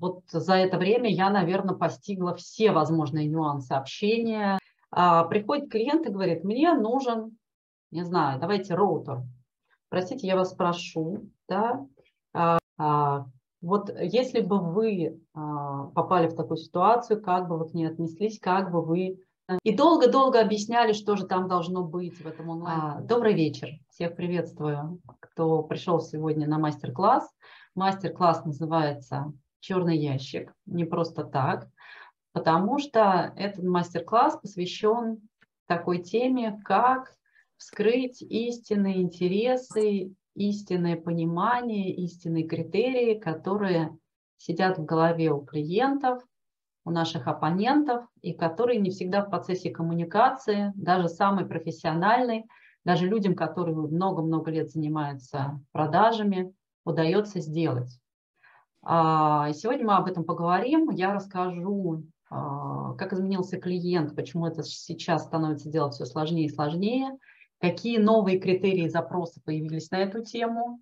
вот за это время я, наверное, постигла все возможные нюансы общения. А, приходит клиент и говорит, мне нужен, не знаю, давайте роутер. Простите, я вас прошу, да, а, а, вот если бы вы попали в такую ситуацию, как бы вы к ней отнеслись, как бы вы... И долго-долго объясняли, что же там должно быть в этом онлайн. Добрый вечер, всех приветствую, кто пришел сегодня на мастер-класс. Мастер-класс называется «Черный ящик», не просто так, потому что этот мастер-класс посвящен такой теме, как вскрыть истинные интересы истинное понимание, истинные критерии, которые сидят в голове у клиентов, у наших оппонентов, и которые не всегда в процессе коммуникации, даже самый профессиональный, даже людям, которые много-много лет занимаются продажами, удается сделать. А, сегодня мы об этом поговорим. Я расскажу, а, как изменился клиент, почему это сейчас становится делать все сложнее и сложнее – какие новые критерии запроса появились на эту тему.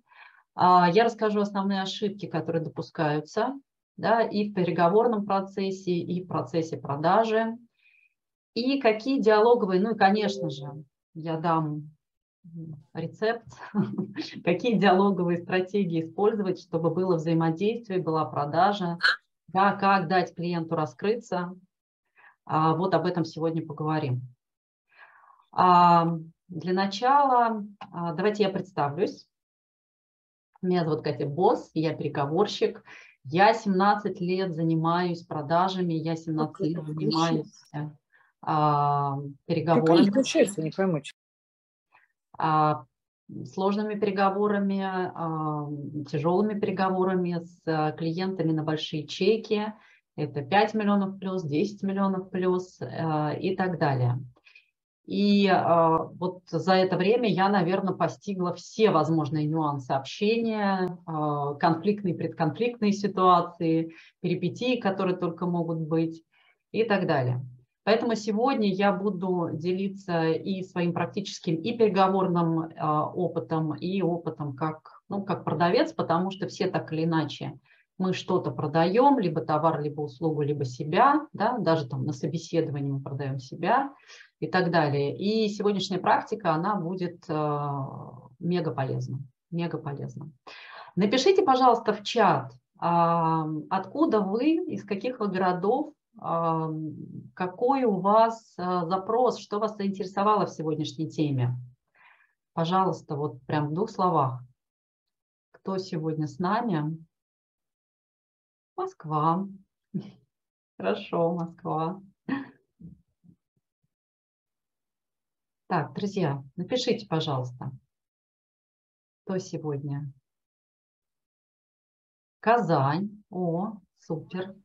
А, я расскажу основные ошибки, которые допускаются да, и в переговорном процессе, и в процессе продажи, и какие диалоговые, ну и, конечно же, я дам рецепт, какие диалоговые стратегии использовать, чтобы было взаимодействие, была продажа, да, как дать клиенту раскрыться. А, вот об этом сегодня поговорим. Для начала а, давайте я представлюсь. Меня зовут Катя Босс, я переговорщик. Я 17 лет занимаюсь продажами, я 17 лет занимаюсь а, переговорами. Как не пойму. А, сложными переговорами, а, тяжелыми переговорами с клиентами на большие чеки. Это 5 миллионов плюс, 10 миллионов плюс а, и так далее. И вот за это время я, наверное, постигла все возможные нюансы общения, конфликтные, предконфликтные ситуации, перипетии, которые только могут быть и так далее. Поэтому сегодня я буду делиться и своим практическим, и переговорным э, опытом, и опытом как, ну, как продавец, потому что все так или иначе мы что-то продаем, либо товар, либо услугу, либо себя, да, даже там на собеседовании мы продаем себя и так далее. И сегодняшняя практика, она будет э, мега полезна, мега полезна. Напишите, пожалуйста, в чат, откуда вы, из каких вы городов, какой у вас э, запрос, что вас заинтересовало в сегодняшней теме. Пожалуйста, вот прям в двух словах. Кто сегодня с нами? Москва. Хорошо, Москва. Так, друзья, напишите, пожалуйста, кто сегодня? Казань. О, супер.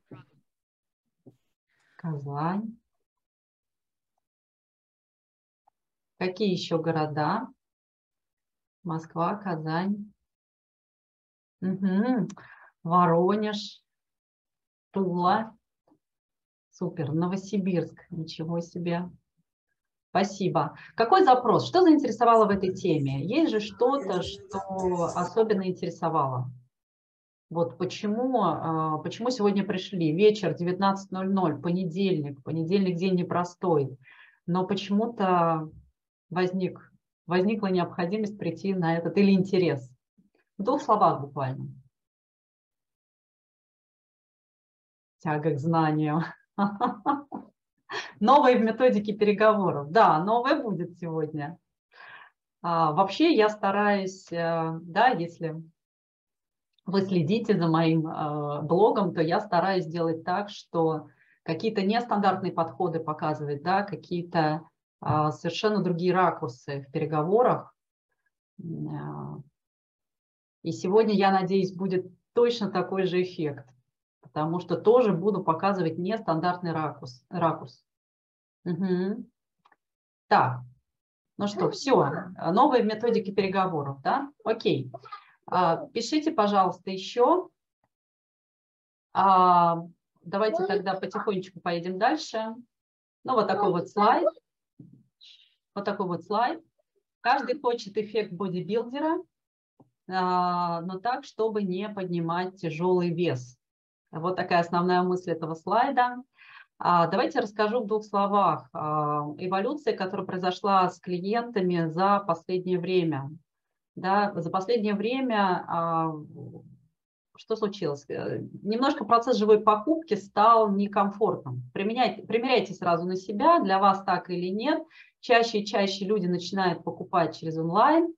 Казань. Какие еще города? Москва, Казань. Угу. Воронеж, Тула. Супер. Новосибирск. Ничего себе. Спасибо. Какой запрос? Что заинтересовало в этой теме? Есть же что-то, что особенно интересовало? Вот почему, а, почему сегодня пришли? Вечер 19.00, понедельник. Понедельник день непростой. Но почему-то возник, возникла необходимость прийти на этот или интерес. В двух словах буквально. Тяга к знаниям. Новое в методике переговоров. Да, новое будет сегодня. А, вообще я стараюсь, э, да, если вы следите за моим э, блогом, то я стараюсь сделать так, что какие-то нестандартные подходы показывать, да, какие-то э, совершенно другие ракурсы в переговорах. Э, и сегодня, я надеюсь, будет точно такой же эффект, потому что тоже буду показывать нестандартный ракурс. ракурс. Угу. Так, ну что, все, новые методики переговоров, да? Окей. А, пишите, пожалуйста, еще. А, давайте тогда потихонечку поедем дальше. Ну, вот такой вот слайд. Вот такой вот слайд. Каждый хочет эффект бодибилдера, а, но так, чтобы не поднимать тяжелый вес. Вот такая основная мысль этого слайда. Давайте расскажу в двух словах. Эволюция, которая произошла с клиентами за последнее время. Да, за последнее время а, что случилось? Э, немножко процесс живой покупки стал некомфортным. Применяйте, примеряйте сразу на себя, для вас так или нет. Чаще и чаще люди начинают покупать через онлайн.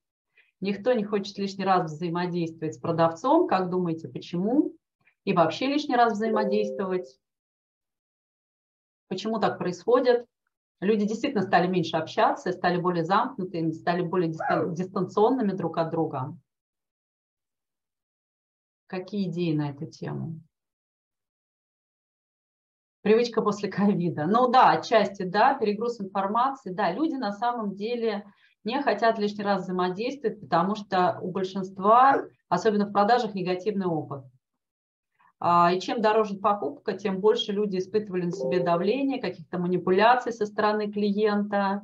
Никто не хочет лишний раз взаимодействовать с продавцом. Как думаете, почему? И вообще лишний раз взаимодействовать. Почему так происходит? Люди действительно стали меньше общаться, стали более замкнутыми, стали более дистанционными друг от друга. Какие идеи на эту тему? Привычка после ковида. Ну да, отчасти да, перегруз информации. Да, люди на самом деле не хотят лишний раз взаимодействовать, потому что у большинства, особенно в продажах, негативный опыт. А, и чем дороже покупка, тем больше люди испытывали на себе давление, каких-то манипуляций со стороны клиента.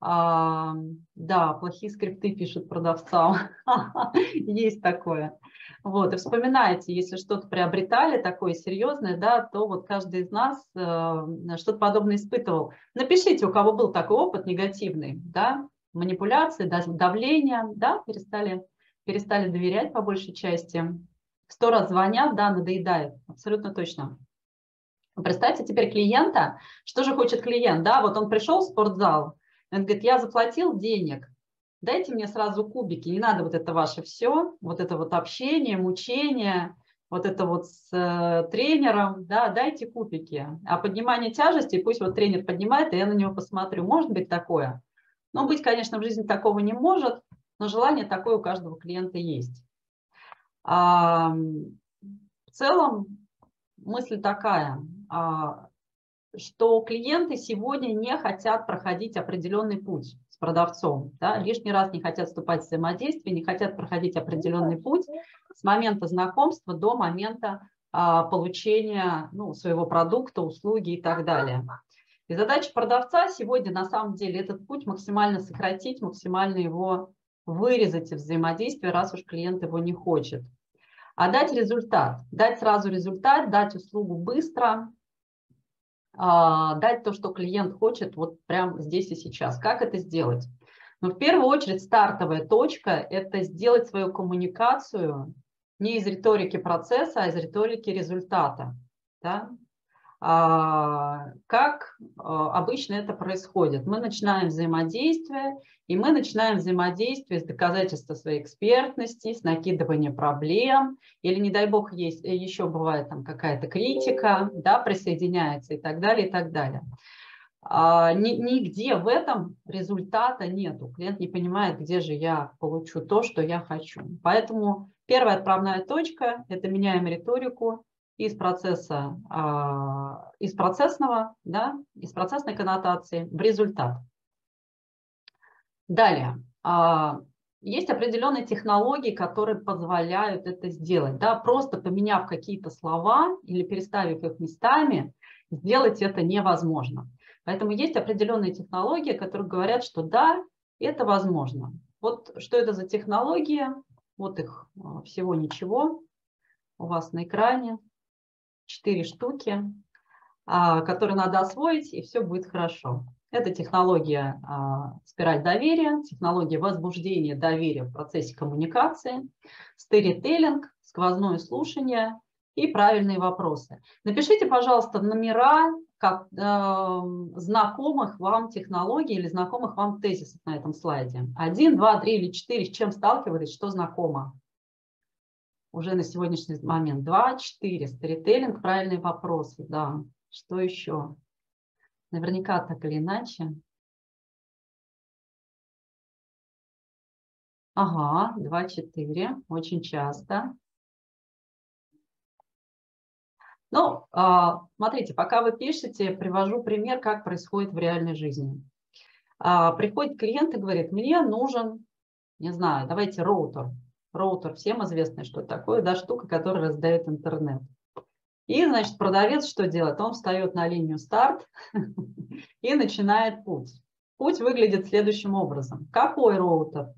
А, да, плохие скрипты пишут продавцам. Есть такое. Вот, и вспоминайте, если что-то приобретали такое серьезное, да, то вот каждый из нас э, что-то подобное испытывал. Напишите, у кого был такой опыт негативный, да, манипуляции, давление, да, перестали, перестали доверять по большей части сто раз звонят, да, надоедает, абсолютно точно. Представьте теперь клиента, что же хочет клиент, да, вот он пришел в спортзал, он говорит, я заплатил денег, дайте мне сразу кубики, не надо вот это ваше все, вот это вот общение, мучение, вот это вот с э, тренером, да, дайте кубики. А поднимание тяжести, пусть вот тренер поднимает, и я на него посмотрю, может быть такое. Но быть, конечно, в жизни такого не может, но желание такое у каждого клиента есть. В целом мысль такая, а, что клиенты сегодня не хотят проходить определенный путь с продавцом, да, лишний раз не хотят вступать в взаимодействие, не хотят проходить определенный путь с момента знакомства до момента а, получения ну, своего продукта, услуги и так далее. И задача продавца сегодня на самом деле этот путь максимально сократить, максимально его вырезать из взаимодействия, раз уж клиент его не хочет. А дать результат, дать сразу результат, дать услугу быстро, а, дать то, что клиент хочет вот прямо здесь и сейчас. Как это сделать? Ну, в первую очередь стартовая точка – это сделать свою коммуникацию не из риторики процесса, а из риторики результата. Да? А, как а, обычно это происходит? Мы начинаем взаимодействие, и мы начинаем взаимодействие с доказательства своей экспертности, с накидывания проблем, или, не дай бог, есть, э, еще бывает там какая-то критика, да, присоединяется и так далее, и так далее. А, нигде в этом результата нету. Клиент не понимает, где же я получу то, что я хочу. Поэтому первая отправная точка – это меняем риторику, из процесса, а, из процессного, да, из процессной коннотации в результат. Далее. А, есть определенные технологии, которые позволяют это сделать. Да, просто поменяв какие-то слова или переставив их местами, сделать это невозможно. Поэтому есть определенные технологии, которые говорят, что да, это возможно. Вот что это за технологии? Вот их а, всего ничего у вас на экране четыре штуки, а, которые надо освоить, и все будет хорошо. Это технология а, спираль доверия, технология возбуждения доверия в процессе коммуникации, стерителлинг, сквозное слушание и правильные вопросы. Напишите, пожалуйста, номера как, э, знакомых вам технологий или знакомых вам тезисов на этом слайде. Один, два, три или четыре, с чем сталкивались, что знакомо уже на сегодняшний момент. Два, четыре. Сторителлинг, правильные вопросы, да. Что еще? Наверняка так или иначе. Ага, два, четыре. Очень часто. Ну, а, смотрите, пока вы пишете, привожу пример, как происходит в реальной жизни. А, приходит клиент и говорит, мне нужен, не знаю, давайте роутер роутер, всем известно, что такое, да, штука, которая раздает интернет. И, значит, продавец что делает? Он встает на линию старт и начинает путь. Путь выглядит следующим образом. Какой роутер?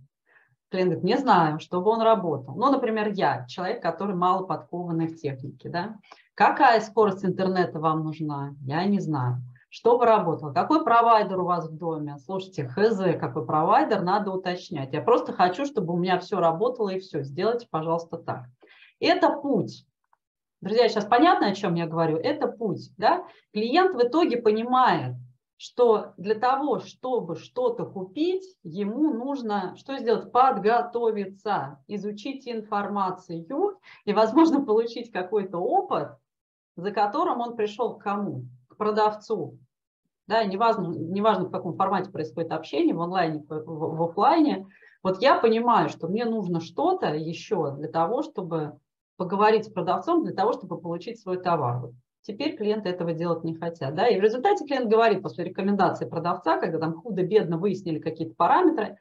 Клиент говорит, не знаю, чтобы он работал. Ну, например, я, человек, который мало подкованный в технике, да. Какая скорость интернета вам нужна? Я не знаю. Что вы работало? Какой провайдер у вас в доме? Слушайте, хз, какой провайдер, надо уточнять. Я просто хочу, чтобы у меня все работало и все. Сделайте, пожалуйста, так. Это путь. Друзья, сейчас понятно, о чем я говорю? Это путь. Да? Клиент в итоге понимает, что для того, чтобы что-то купить, ему нужно что сделать? Подготовиться, изучить информацию и, возможно, получить какой-то опыт, за которым он пришел к кому? К продавцу. Да, неважно, неважно, в каком формате происходит общение, в онлайне, в, в офлайне. Вот я понимаю, что мне нужно что-то еще для того, чтобы поговорить с продавцом, для того, чтобы получить свой товар. Теперь клиенты этого делать не хотят. Да? И в результате клиент говорит после рекомендации продавца, когда там худо-бедно выяснили какие-то параметры,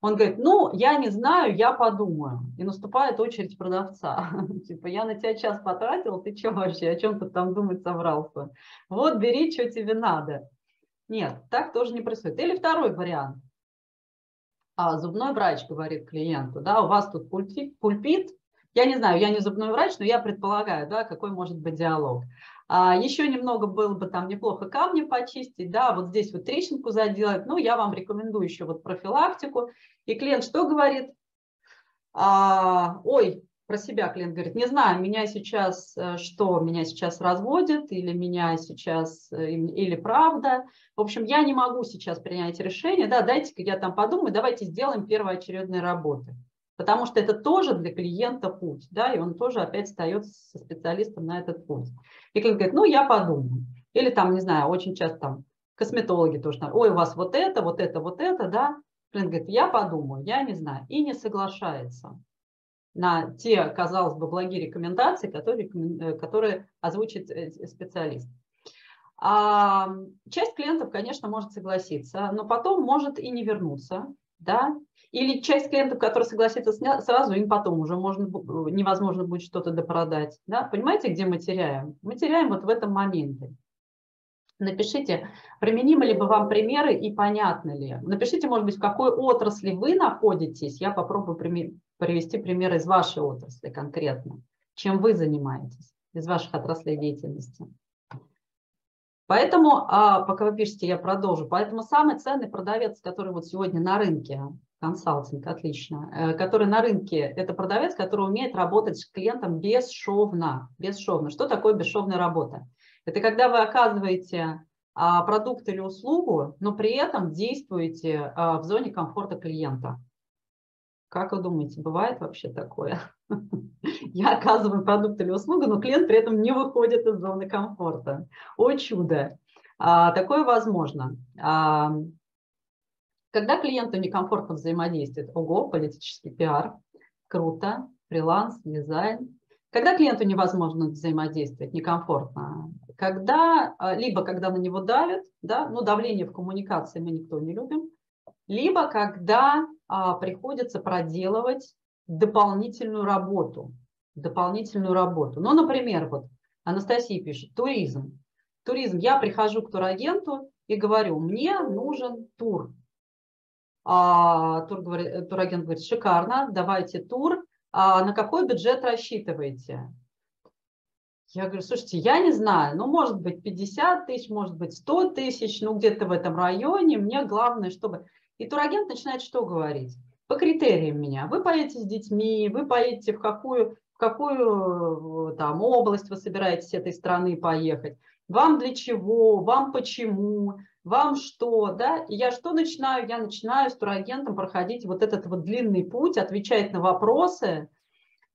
он говорит, ну, я не знаю, я подумаю. И наступает очередь продавца. Типа, я на тебя час потратил, ты что вообще, о чем ты там думать собрался? Вот, бери, что тебе надо. Нет, так тоже не происходит. Или второй вариант. А, зубной врач говорит клиенту, да, у вас тут пульпит, я не знаю, я не зубной врач, но я предполагаю, да, какой может быть диалог. А, еще немного было бы там неплохо камни почистить, да, вот здесь вот трещинку заделать. Ну, я вам рекомендую еще вот профилактику. И клиент что говорит? А, ой, про себя клиент говорит, не знаю, меня сейчас э, что, меня сейчас разводят или меня сейчас, э, или правда. В общем, я не могу сейчас принять решение, да, дайте-ка я там подумаю, давайте сделаем первоочередные работы. Потому что это тоже для клиента путь, да, и он тоже опять встает со специалистом на этот путь. И клиент говорит, ну, я подумаю. Или там, не знаю, очень часто там косметологи тоже, ой, у вас вот это, вот это, вот это, да. Клиент говорит, я подумаю, я не знаю, и не соглашается на те, казалось бы, благие рекомендации, которые, э, которые озвучит э, специалист. А часть клиентов, конечно, может согласиться, но потом может и не вернуться, да, или часть клиентов, которые согласятся сразу, им потом уже можно, невозможно будет что-то допродать, да, понимаете, где мы теряем? Мы теряем вот в этом моменте. Напишите, применимы ли бы вам примеры и понятны ли. Напишите, может быть, в какой отрасли вы находитесь. Я попробую привести пример из вашей отрасли конкретно. Чем вы занимаетесь из ваших отраслей деятельности. Поэтому, а, пока вы пишете, я продолжу. Поэтому самый ценный продавец, который вот сегодня на рынке, консалтинг, отлично, э, который на рынке, это продавец, который умеет работать с клиентом бесшовно. Бесшовно. Что такое бесшовная работа? Это когда вы оказываете а, продукт или услугу, но при этом действуете а, в зоне комфорта клиента. Как вы думаете, бывает вообще такое? Я оказываю продукт или услугу, но клиент при этом не выходит из зоны комфорта. О чудо! А, такое возможно. Когда клиенту некомфортно взаимодействует, ого, политический пиар, круто, фриланс, дизайн, когда клиенту невозможно взаимодействовать, некомфортно, когда, а, либо когда на него давят, да, ну давление в коммуникации мы никто не любим, либо когда а, приходится проделывать дополнительную работу, дополнительную работу. Ну, например, вот Анастасия пишет, туризм. Туризм. Я прихожу к турагенту и говорю, мне нужен тур. А, тур говорит, турагент говорит, шикарно, давайте тур а на какой бюджет рассчитываете? Я говорю, слушайте, я не знаю, ну, может быть, 50 тысяч, может быть, 100 тысяч, ну, где-то в этом районе, мне главное, чтобы... И турагент начинает что говорить? По критериям меня. Вы поедете с детьми, вы поедете в какую, в какую там область вы собираетесь с этой страны поехать, вам для чего, вам почему, вам что, да, и я что начинаю? Я начинаю с турагентом проходить вот этот вот длинный путь, отвечать на вопросы,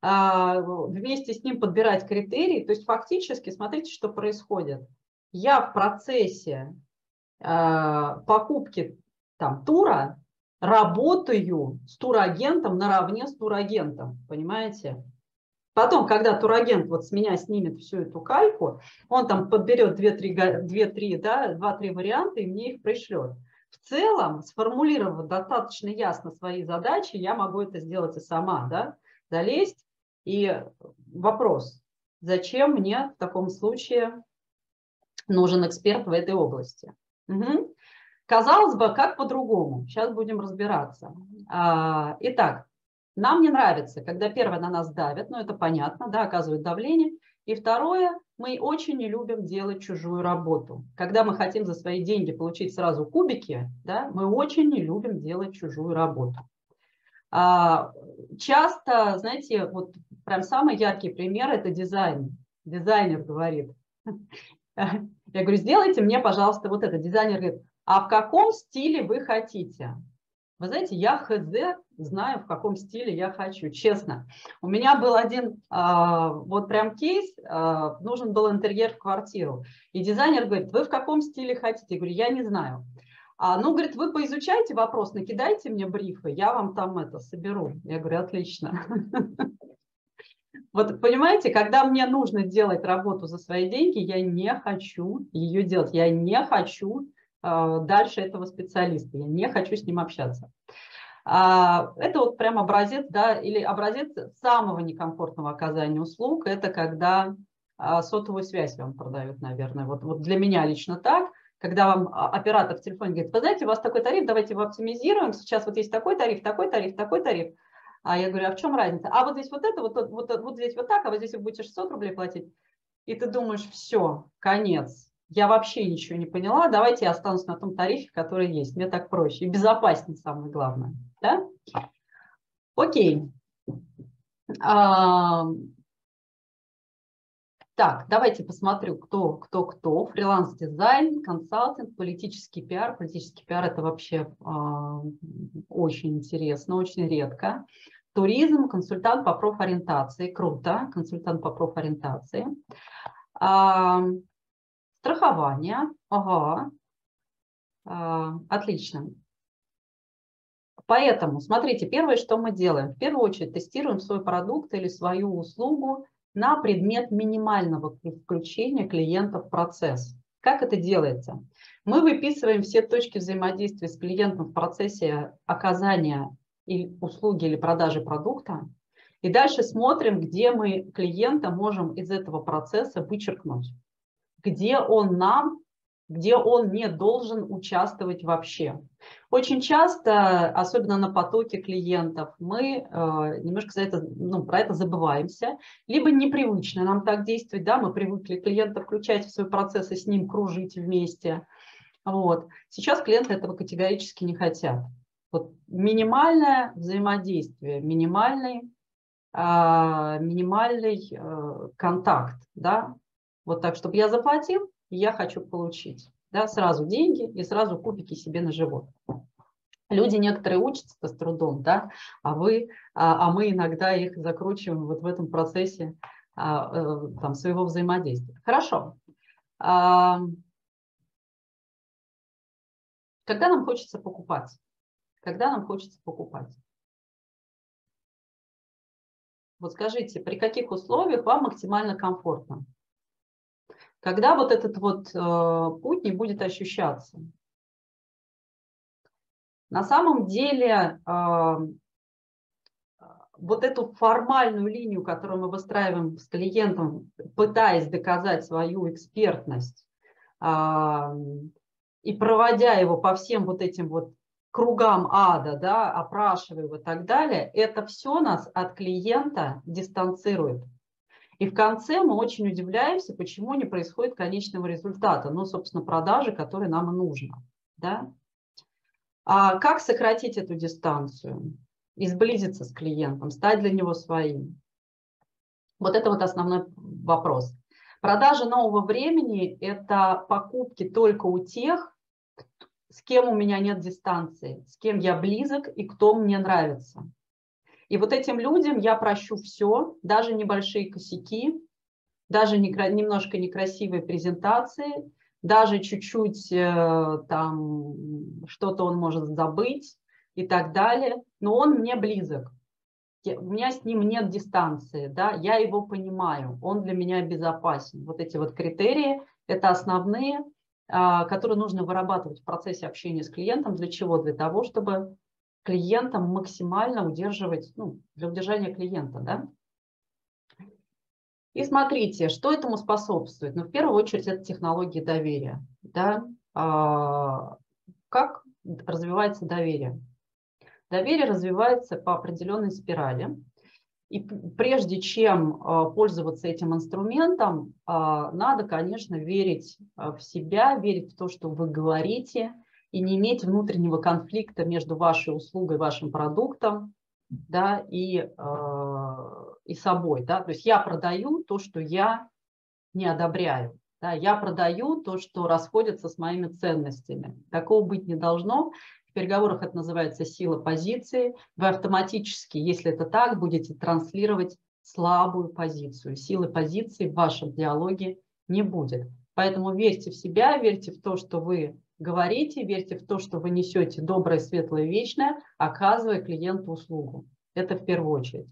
а, вместе с ним подбирать критерии. То есть фактически, смотрите, что происходит. Я в процессе а, покупки там, тура работаю с турагентом наравне с турагентом, понимаете? Потом, когда турагент вот с меня снимет всю эту кальку, он там подберет 2-3 да, 2-3 варианта и мне их пришлет. В целом, сформулировав достаточно ясно свои задачи, я могу это сделать и сама, да, залезть. И вопрос, зачем мне в таком случае нужен эксперт в этой области? Угу. Казалось бы, как по-другому? Сейчас будем разбираться. А, итак, нам не нравится, когда первое на нас давят, ну это понятно, да, оказывают давление. И второе, мы очень не любим делать чужую работу. Когда мы хотим за свои деньги получить сразу кубики, да, мы очень не любим делать чужую работу. А, часто, знаете, вот прям самый яркий пример – это дизайн. Дизайнер говорит, я говорю, сделайте мне, пожалуйста, вот это. Дизайнер говорит, а в каком стиле вы хотите? Вы знаете, я хз знаю, в каком стиле я хочу, честно. У меня был один а, вот прям кейс, а, нужен был интерьер в квартиру. И дизайнер говорит, вы в каком стиле хотите? Я говорю, я не знаю. А, ну, говорит, вы поизучайте вопрос, накидайте мне брифы, я вам там это соберу. Я говорю, отлично. Вот понимаете, когда мне нужно делать работу за свои деньги, я не хочу ее делать, я не хочу дальше этого специалиста, я не хочу с ним общаться. А, это вот прям образец, да, или образец самого некомфортного оказания услуг, это когда а, сотовую связь вам продают, наверное. Вот, вот для меня лично так, когда вам а, оператор в телефоне говорит, вы знаете, у вас такой тариф, давайте его оптимизируем, сейчас вот есть такой тариф, такой тариф, такой тариф. А я говорю, а в чем разница? А вот здесь вот это, вот, вот, вот здесь вот так, а вот здесь вы будете 600 рублей платить. И ты думаешь, все, конец, я вообще ничего не поняла, давайте я останусь на том тарифе, который есть, мне так проще и безопаснее самое главное. Да? Окей. А, так, давайте посмотрю, кто, кто, кто. Фриланс-дизайн, консалтинг, политический пиар. Политический пиар – это вообще а, очень интересно, очень редко. Туризм, консультант по профориентации. Круто, консультант по профориентации. Страхование. Ага. А, отлично. Поэтому, смотрите, первое, что мы делаем. В первую очередь тестируем свой продукт или свою услугу на предмет минимального включения клиента в процесс. Как это делается? Мы выписываем все точки взаимодействия с клиентом в процессе оказания услуги или продажи продукта. И дальше смотрим, где мы клиента можем из этого процесса вычеркнуть где он нам, где он не должен участвовать вообще. Очень часто, особенно на потоке клиентов, мы э, немножко за это, ну, про это забываемся, либо непривычно нам так действовать, да, мы привыкли клиента включать в свой процесс и с ним кружить вместе. Вот. Сейчас клиенты этого категорически не хотят. Вот минимальное взаимодействие, минимальный, э, минимальный э, контакт, да, вот так, чтобы я заплатил, я хочу получить. Да, сразу деньги и сразу кубики себе на живот. Люди некоторые учатся с трудом, да, а, вы, а, а мы иногда их закручиваем вот в этом процессе а, э, там, своего взаимодействия. Хорошо. А, когда нам хочется покупать? Когда нам хочется покупать? Вот скажите, при каких условиях вам максимально комфортно? Когда вот этот вот э, путь не будет ощущаться. На самом деле э, вот эту формальную линию, которую мы выстраиваем с клиентом, пытаясь доказать свою экспертность э, и проводя его по всем вот этим вот кругам ада, да, опрашивая его и так далее, это все нас от клиента дистанцирует. И в конце мы очень удивляемся, почему не происходит конечного результата, ну, собственно, продажи, которой нам и нужно. Да? А как сократить эту дистанцию? Изблизиться с клиентом, стать для него своим? Вот это вот основной вопрос. Продажа нового времени – это покупки только у тех, с кем у меня нет дистанции, с кем я близок и кто мне нравится. И вот этим людям я прощу все, даже небольшие косяки, даже немножко некрасивые презентации, даже чуть-чуть э, там что-то он может забыть и так далее, но он мне близок. У меня с ним нет дистанции, да, я его понимаю, он для меня безопасен. Вот эти вот критерии – это основные, а, которые нужно вырабатывать в процессе общения с клиентом. Для чего? Для того, чтобы клиентам максимально удерживать, ну, для удержания клиента, да. И смотрите, что этому способствует. Ну, в первую очередь, это технологии доверия, да. А, как развивается доверие? Доверие развивается по определенной спирали. И прежде чем а, пользоваться этим инструментом, а, надо, конечно, верить а, в себя, верить в то, что вы говорите, и не иметь внутреннего конфликта между вашей услугой, вашим продуктом да, и, и собой. Да? То есть я продаю то, что я не одобряю. Да? Я продаю то, что расходится с моими ценностями. Такого быть не должно переговорах это называется сила позиции. Вы автоматически, если это так, будете транслировать слабую позицию. Силы позиции в вашем диалоге не будет. Поэтому верьте в себя, верьте в то, что вы говорите, верьте в то, что вы несете доброе, светлое, вечное, оказывая клиенту услугу. Это в первую очередь.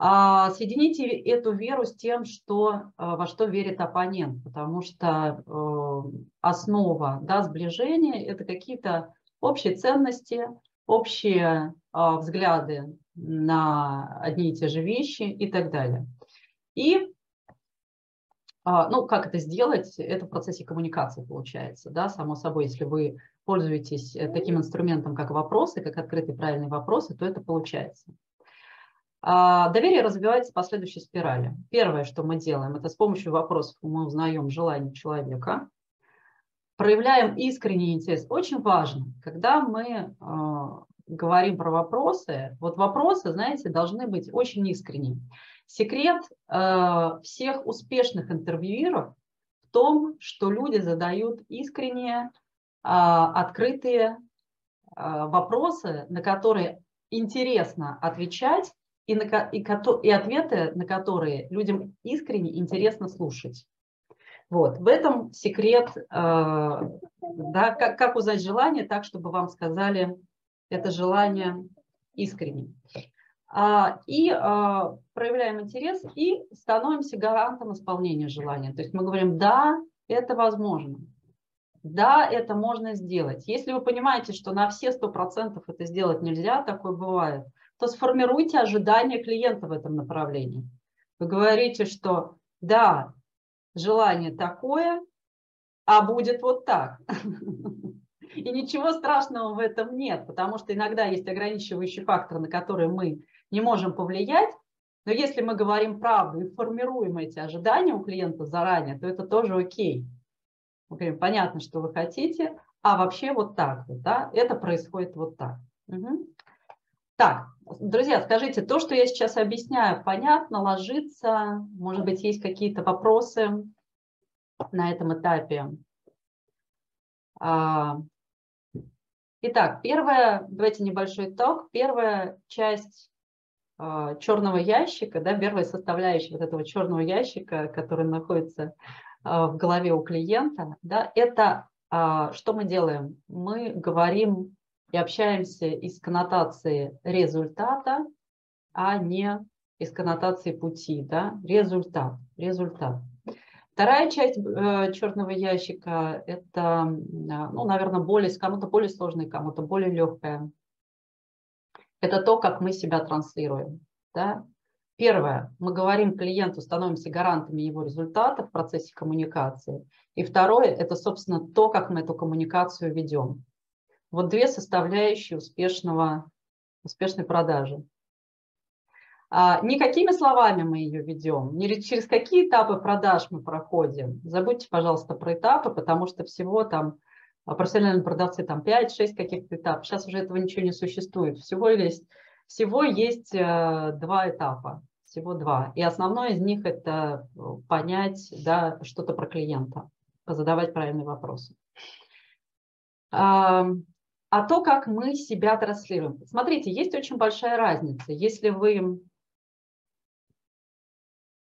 А, соедините эту веру с тем, что, а, во что верит оппонент, потому что э, основа да, сближения – это какие-то общие ценности, общие а, взгляды на одни и те же вещи и так далее. И ну, как это сделать? Это в процессе коммуникации получается, да, само собой, если вы пользуетесь э, таким инструментом, как вопросы, как открытые правильные вопросы, то это получается. А, доверие развивается по следующей спирали. Первое, что мы делаем, это с помощью вопросов мы узнаем желание человека, проявляем искренний интерес. Очень важно, когда мы э, говорим про вопросы, вот вопросы, знаете, должны быть очень искренними. Секрет э, всех успешных интервьюеров в том, что люди задают искренние, э, открытые э, вопросы, на которые интересно отвечать, и, на, и, и ответы, на которые людям искренне интересно слушать. Вот. В этом секрет, э, да, как, как узнать желание так, чтобы вам сказали это желание искренним. А, и а, проявляем интерес и становимся гарантом исполнения желания. То есть мы говорим, да, это возможно. Да, это можно сделать. Если вы понимаете, что на все 100% это сделать нельзя, такое бывает, то сформируйте ожидания клиента в этом направлении. Вы говорите, что да, желание такое, а будет вот так. И ничего страшного в этом нет, потому что иногда есть ограничивающий фактор, на который мы не можем повлиять. Но если мы говорим правду и формируем эти ожидания у клиента заранее, то это тоже окей. Мы говорим, понятно, что вы хотите, а вообще вот так вот, да, это происходит вот так. Угу. Так, друзья, скажите, то, что я сейчас объясняю, понятно, ложится? Может быть, есть какие-то вопросы на этом этапе? А, итак, первое, давайте небольшой итог. Первая часть черного ящика, да, первая составляющая вот этого черного ящика, который находится а, в голове у клиента, да, это что мы делаем? Мы говорим и общаемся из коннотации результата, а не из коннотации пути. Да? Результат, результат. Вторая часть э, черного ящика – это, ну, наверное, более, кому-то более сложная, кому-то более легкая. Это то, как мы себя транслируем. Да? Первое, мы говорим клиенту, становимся гарантами его результата в процессе коммуникации. И второе, это, собственно, то, как мы эту коммуникацию ведем. Вот две составляющие успешного, успешной продажи. А, никакими словами мы ее ведем, не через какие этапы продаж мы проходим. Забудьте, пожалуйста, про этапы, потому что всего там профессиональные продавцы там 5-6 каких-то этапов. Сейчас уже этого ничего не существует. Всего есть, всего есть э, два этапа, всего два. И основной из них это э, понять да, что-то про клиента, задавать правильные вопросы а то, как мы себя транслируем. Смотрите, есть очень большая разница. Если вы а,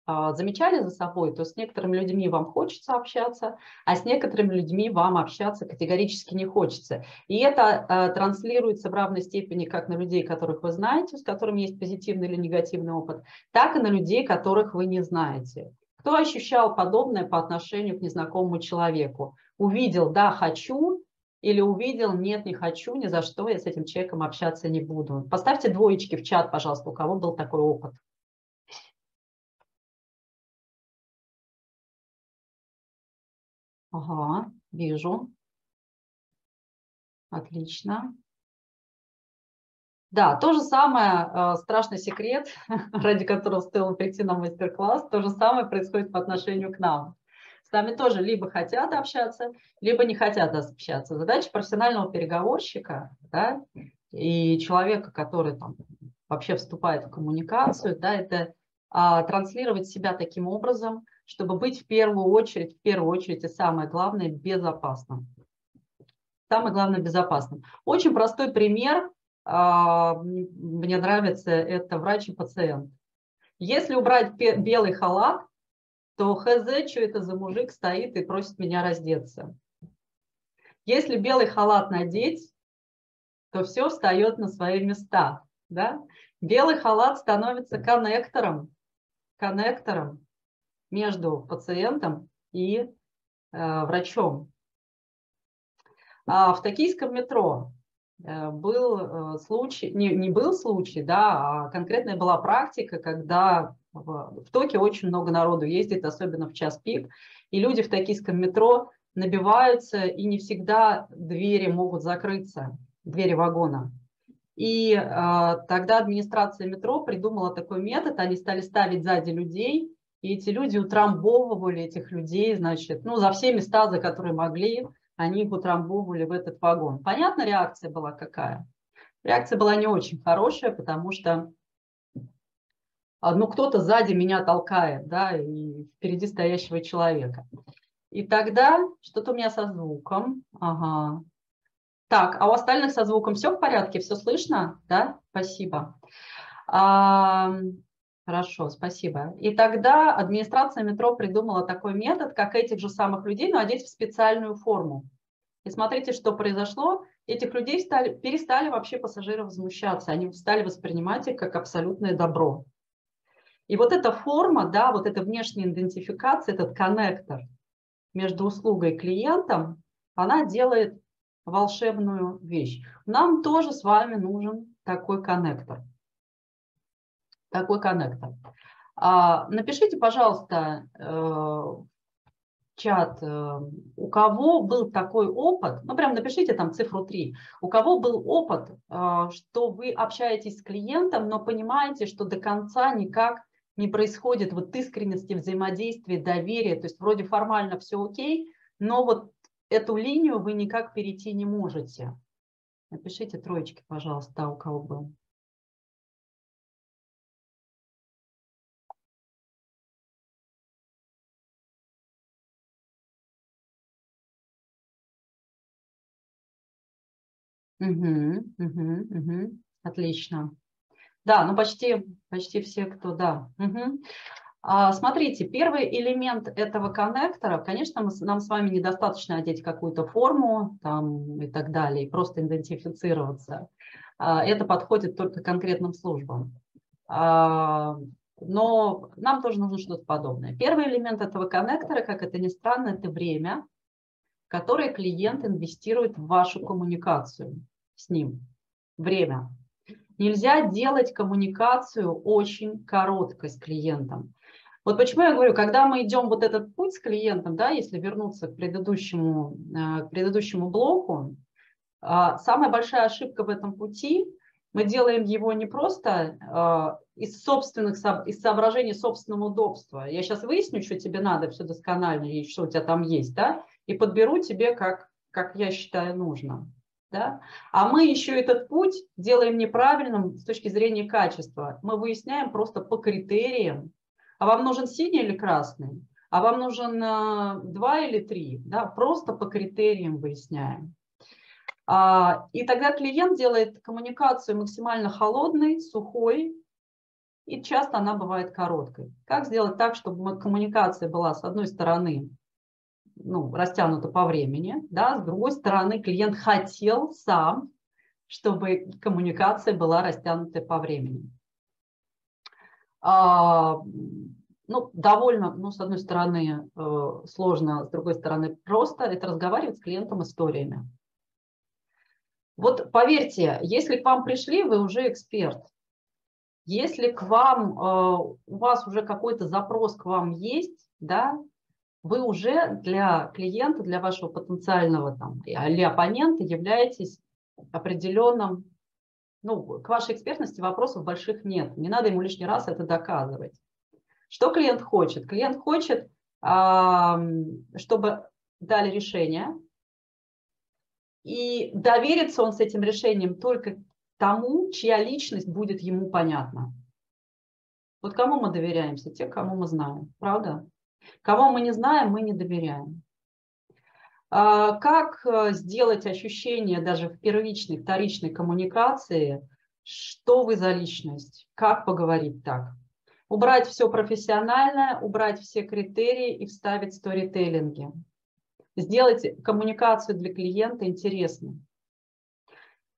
замечали за собой, то с некоторыми людьми вам хочется общаться, а с некоторыми людьми вам общаться категорически не хочется. И это а, транслируется в равной степени как на людей, которых вы знаете, с которыми есть позитивный или негативный опыт, так и на людей, которых вы не знаете. Кто ощущал подобное по отношению к незнакомому человеку? Увидел, да, хочу, или увидел, нет, не хочу, ни за что, я с этим человеком общаться не буду. Поставьте двоечки в чат, пожалуйста, у кого был такой опыт. Ага, вижу. Отлично. Да, то же самое, э, страшный секрет, ради которого стоило прийти на мастер-класс, то же самое происходит по отношению к нам. С нами тоже либо хотят общаться, либо не хотят общаться. Задача профессионального переговорщика да, и человека, который там, вообще вступает в коммуникацию, да, это а, транслировать себя таким образом, чтобы быть в первую очередь, в первую очередь и самое главное, безопасным. Самое главное, безопасным. Очень простой пример а, мне нравится, это врач и пациент. Если убрать белый халат, то хз, что это за мужик стоит и просит меня раздеться. Если белый халат надеть, то все встает на свои места. Да? Белый халат становится коннектором, коннектором между пациентом и э, врачом. А в токийском метро Э, был э, случай, не, не был случай, да, а конкретная была практика, когда в, в Токио очень много народу ездит, особенно в час пик, и люди в токийском метро набиваются, и не всегда двери могут закрыться, двери вагона. И э, тогда администрация метро придумала такой метод, они стали ставить сзади людей, и эти люди утрамбовывали этих людей, значит, ну, за все места, за которые могли, они их утрамбовывали в этот вагон. Понятно, реакция была какая? Реакция была не очень хорошая, потому что а, ну, кто-то сзади меня толкает, да, и впереди стоящего человека. И тогда что-то у меня со звуком. Ага. Так, а у остальных со звуком все в порядке, все слышно? Да, спасибо. Хорошо, спасибо. И тогда администрация метро придумала такой метод, как этих же самых людей, но одеть в специальную форму. И смотрите, что произошло. Этих людей стали, перестали вообще пассажиры возмущаться. Они стали воспринимать их как абсолютное добро. И вот эта форма, да, вот эта внешняя идентификация, этот коннектор между услугой и клиентом, она делает волшебную вещь. Нам тоже с вами нужен такой коннектор такой коннектор. А, напишите, пожалуйста, э, в чат, э, у кого был такой опыт, ну прям напишите там цифру 3, у кого был опыт, э, что вы общаетесь с клиентом, но понимаете, что до конца никак не происходит вот искренности взаимодействия, доверия, то есть вроде формально все окей, но вот эту линию вы никак перейти не можете. Напишите троечки, пожалуйста, у кого был. Угу, угу, угу. Отлично. Да, ну почти, почти все, кто, да. Угу. А, смотрите, первый элемент этого коннектора, конечно, мы, нам с вами недостаточно одеть какую-то форму там, и так далее, просто идентифицироваться. А, это подходит только конкретным службам. А, но нам тоже нужно что-то подобное. Первый элемент этого коннектора, как это ни странно, это время которое клиент инвестирует в вашу коммуникацию с ним. Время. Нельзя делать коммуникацию очень короткой с клиентом. Вот почему я говорю, когда мы идем вот этот путь с клиентом, да, если вернуться к предыдущему, э, к предыдущему блоку, а, самая большая ошибка в этом пути, мы делаем его не просто э, из собственных, из соображений собственного удобства. Я сейчас выясню, что тебе надо, все досконально, и что у тебя там есть, да, и подберу тебе, как, как я считаю нужным. Да? А мы еще этот путь делаем неправильным с точки зрения качества. Мы выясняем просто по критериям. А вам нужен синий или красный? А вам нужен э, два или три? Да? Просто по критериям выясняем. А, и тогда клиент делает коммуникацию максимально холодной, сухой, и часто она бывает короткой. Как сделать так, чтобы коммуникация была, с одной стороны, ну, растянуто по времени, да, с другой стороны, клиент хотел сам, чтобы коммуникация была растянутой по времени. А, ну, довольно, ну, с одной стороны, э, сложно, с другой стороны, просто это разговаривать с клиентом историями. Вот поверьте, если к вам пришли, вы уже эксперт. Если к вам, э, у вас уже какой-то запрос к вам есть, да, вы уже для клиента, для вашего потенциального там, или оппонента являетесь определенным Ну, к вашей экспертности вопросов больших нет. Не надо ему лишний раз это доказывать. Что клиент хочет? Клиент хочет, чтобы дали решение, и доверится он с этим решением только тому, чья личность будет ему понятна. Вот кому мы доверяемся? Те, кому мы знаем, правда? Кого мы не знаем, мы не доверяем. А как э, сделать ощущение даже в первичной, вторичной коммуникации, что вы за личность, как поговорить так? Убрать все профессиональное, убрать все критерии и вставить сторителлинги. Сделать коммуникацию для клиента интересной.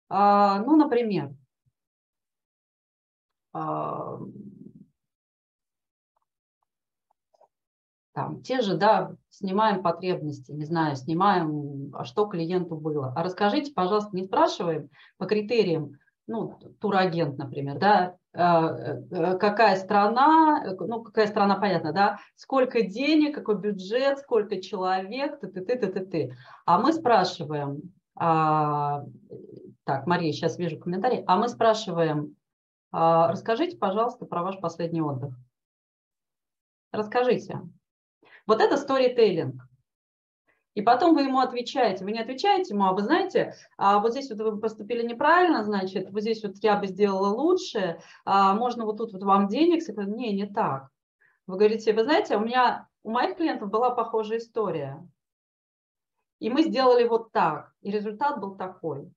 А, ну, например, там, те же, да, снимаем потребности, не знаю, снимаем, а что клиенту было. А расскажите, пожалуйста, не спрашиваем по критериям, ну, турагент, например, да, э, э, какая страна, ну, какая страна, понятно, да, сколько денег, какой бюджет, сколько человек, ты, ты, ты, ты, ты, ты. А мы спрашиваем, а, так, Мария, сейчас вижу комментарий, а мы спрашиваем, а, расскажите, пожалуйста, про ваш последний отдых. Расскажите. Вот это сторителлинг. И потом вы ему отвечаете. Вы не отвечаете ему, а вы знаете, а вот здесь вот вы поступили неправильно, значит, вот здесь вот я бы сделала лучше, а можно вот тут вот вам денег, не, не так. Вы говорите, вы знаете, у меня, у моих клиентов была похожая история. И мы сделали вот так, и результат был такой.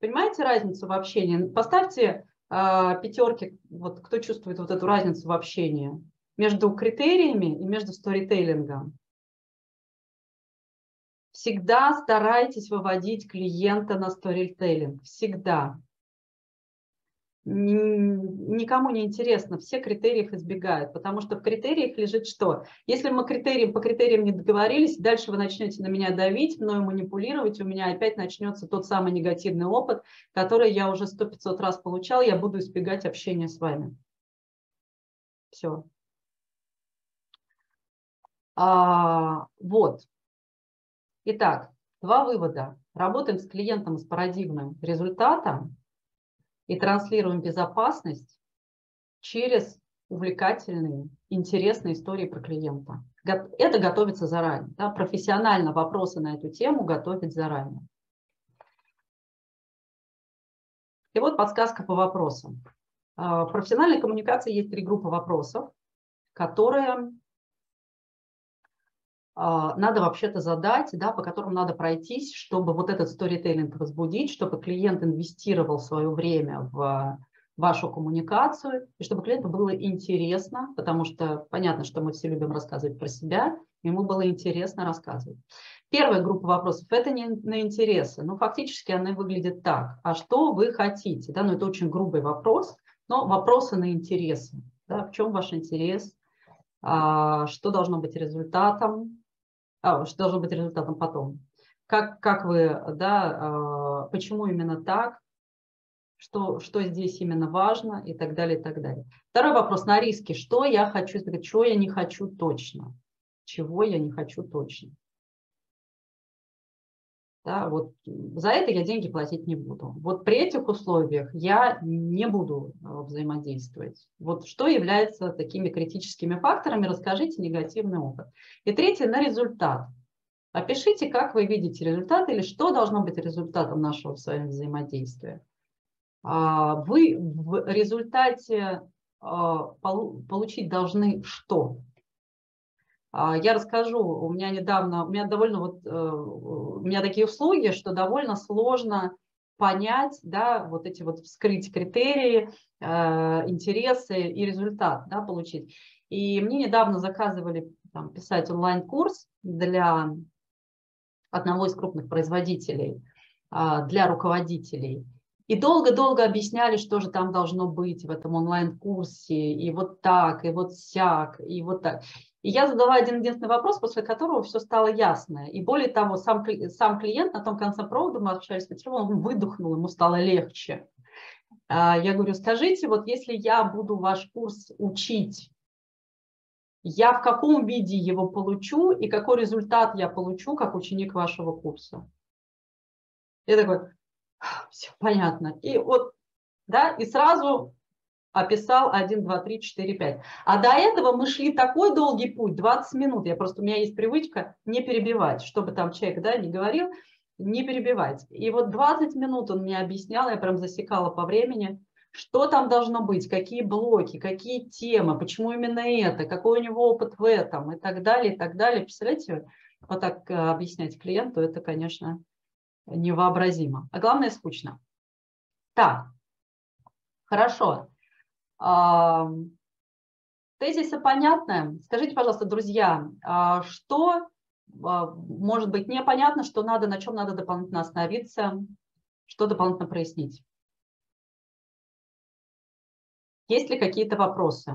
Понимаете разницу в общении? Поставьте э, пятерки, вот кто чувствует вот эту разницу в общении между критериями и между сторителлингом всегда старайтесь выводить клиента на сторителлинг. Всегда. Никому не интересно, все критерии их избегают, потому что в критериях лежит что? Если мы критериям, по критериям не договорились, дальше вы начнете на меня давить, мною манипулировать, у меня опять начнется тот самый негативный опыт, который я уже сто пятьсот раз получал, я буду избегать общения с вами. Все. А, вот. Итак, два вывода. Работаем с клиентом с парадигмой результата и транслируем безопасность через увлекательные, интересные истории про клиента. Это готовится заранее. Да? Профессионально вопросы на эту тему готовить заранее. И вот подсказка по вопросам. А, в профессиональной коммуникации есть три группы вопросов, которые надо вообще-то задать, да, по которым надо пройтись, чтобы вот этот сторителлинг возбудить, чтобы клиент инвестировал свое время в вашу коммуникацию, и чтобы клиенту было интересно, потому что понятно, что мы все любим рассказывать про себя, ему было интересно рассказывать. Первая группа вопросов – это не на интересы, но фактически она выглядит так. А что вы хотите? Да, ну, это очень грубый вопрос, но вопросы на интересы. Да, в чем ваш интерес? А, что должно быть результатом? А, что должно быть результатом потом. Как, как вы, да, а, почему именно так, что, что здесь именно важно и так далее, и так далее. Второй вопрос на риски. Что я хочу, чего я не хочу точно? Чего я не хочу точно? Да, вот за это я деньги платить не буду. Вот при этих условиях я не буду а, взаимодействовать. Вот что является такими критическими факторами, расскажите негативный опыт. И третье, на результат. Опишите, как вы видите результат или что должно быть результатом нашего с вами взаимодействия. А, вы в результате а, получить должны что? А, я расскажу, у меня недавно, у меня довольно вот, э, у меня такие услуги, что довольно сложно понять, да, вот эти вот вскрыть критерии, э, интересы и результат, да, получить. И мне недавно заказывали там, писать онлайн-курс для одного из крупных производителей, а, для руководителей. И долго-долго объясняли, что же там должно быть в этом онлайн-курсе, и вот так, и вот сяк, и вот так. И я задала один единственный вопрос, после которого все стало ясно. И более того, сам, сам клиент на том конце провода, мы общались с он выдохнул, ему стало легче. А, я говорю, скажите, вот если я буду ваш курс учить, я в каком виде его получу и какой результат я получу как ученик вашего курса? Я такой, Все понятно. И вот, да, и сразу описал 1, 2, 3, 4, 5. А до этого мы шли такой долгий путь, 20 минут. Я просто, у меня есть привычка не перебивать, чтобы там человек, да, не говорил, не перебивать. И вот 20 минут он мне объяснял, я прям засекала по времени, что там должно быть, какие блоки, какие темы, почему именно это, какой у него опыт в этом и так далее, и так далее. Представляете, вот так э, объяснять клиенту, это, конечно, невообразимо. А главное, скучно. Так, хорошо. Тезисы понятны. Скажите, пожалуйста, друзья, а что а, может быть непонятно, что надо, на чем надо дополнительно остановиться, что дополнительно прояснить? Есть ли какие-то вопросы?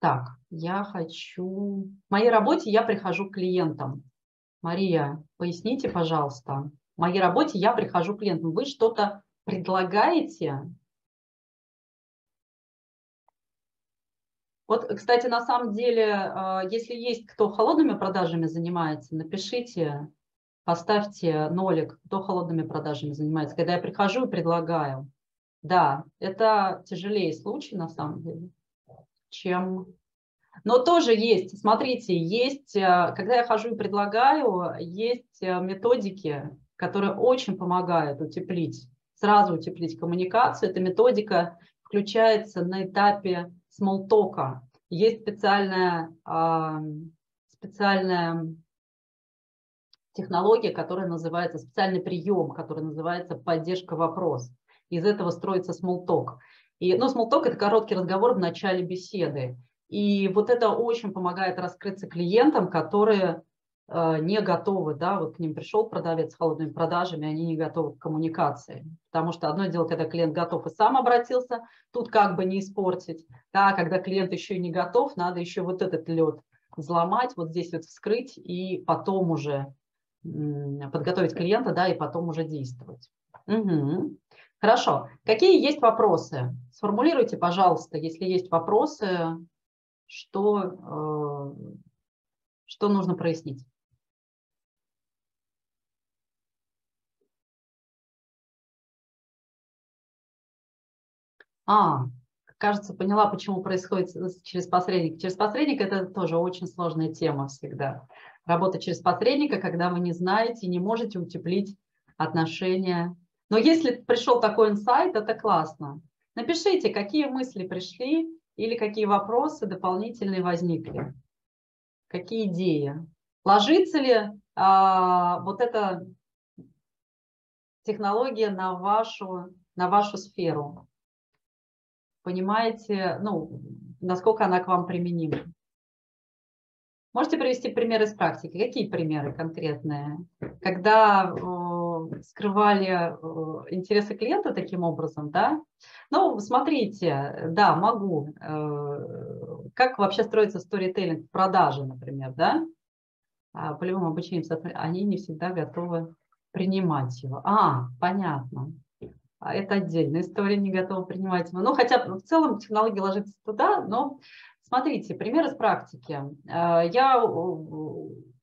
Так, я хочу... В моей работе я прихожу к клиентам. Мария, поясните, пожалуйста. В моей работе я прихожу к клиентам. Вы что-то предлагаете? Вот, кстати, на самом деле, а, если есть кто холодными продажами занимается, напишите, поставьте нолик, кто холодными продажами занимается. Когда я прихожу и предлагаю. Да, это тяжелее случай на самом деле, чем но тоже есть, смотрите, есть, э, когда я хожу и предлагаю, есть э, методики, которые очень помогают утеплить, сразу утеплить коммуникацию. Эта методика включается на этапе смолтока. Есть специальная, специальная технология, которая называется, специальный прием, который называется поддержка вопрос. Из этого строится смолток. И, ну, смолток – это короткий разговор в начале беседы. И вот это очень помогает раскрыться клиентам, которые э, не готовы, да, вот к ним пришел продавец с холодными продажами, они не готовы к коммуникации. Потому что одно дело, когда клиент готов и сам обратился, тут как бы не испортить. Да, когда клиент еще и не готов, надо еще вот этот лед взломать, вот здесь вот вскрыть и потом уже подготовить клиента, да, и потом уже действовать. Угу. Хорошо. Какие есть вопросы? Сформулируйте, пожалуйста, если есть вопросы, что, э, что нужно прояснить. А, кажется, поняла, почему происходит через посредника. Через посредника это тоже очень сложная тема всегда. Работа через посредника, когда вы не знаете, не можете утеплить отношения. Но если пришел такой инсайт, это классно. Напишите, какие мысли пришли, или какие вопросы дополнительные возникли? Какие идеи? Ложится ли а, вот эта технология на вашу, на вашу сферу? Понимаете, ну, насколько она к вам применима? Можете привести примеры из практики? Какие примеры конкретные? Когда скрывали э, интересы клиента таким образом, да? Ну, смотрите, да, могу. Э, как вообще строится сторителлинг в продаже, например, да? А, по любым обучениям они не всегда готовы принимать его. А, понятно. А это отдельная история, не готовы принимать его. Ну, хотя в целом технология ложится туда, но смотрите, пример из практики. Э, я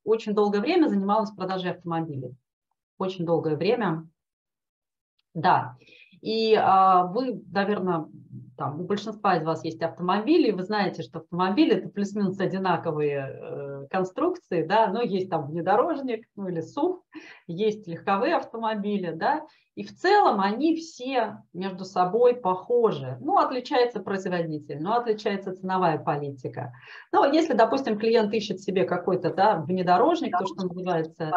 очень долгое время занималась продажей автомобилей очень долгое время. Да, и а, вы, наверное, там, у большинства из вас есть автомобили, вы знаете, что автомобили это плюс-минус одинаковые э, конструкции, да, но есть там внедорожник, ну или СУВ, есть легковые автомобили, да, и в целом они все между собой похожи. Ну, отличается производитель, ну, отличается ценовая политика. Ну, если, допустим, клиент ищет себе какой-то, да, внедорожник, то, что называется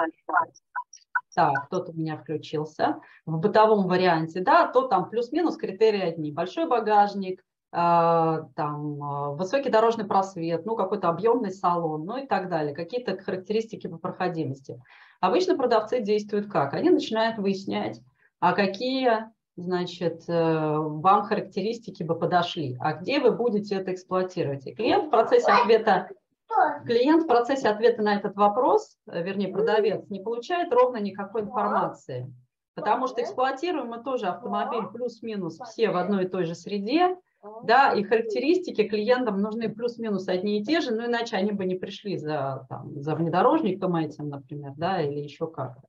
так, кто-то у меня включился в бытовом варианте, да, то там плюс-минус критерии одни. Большой багажник, а, там, а, высокий дорожный просвет, ну, какой-то объемный салон, ну и так далее, какие-то характеристики по проходимости. Обычно продавцы действуют как? Они начинают выяснять, а какие, значит, э, вам характеристики бы подошли, а где вы будете это эксплуатировать. И клиент в процессе ответа Клиент в процессе ответа на этот вопрос, э, вернее продавец, не получает ровно никакой информации, потому что эксплуатируем мы тоже автомобиль плюс-минус все в одной и той же среде, да, и характеристики клиентам нужны плюс-минус одни и те же, но иначе они бы не пришли за, там, за внедорожником этим, например, да, или еще как-то.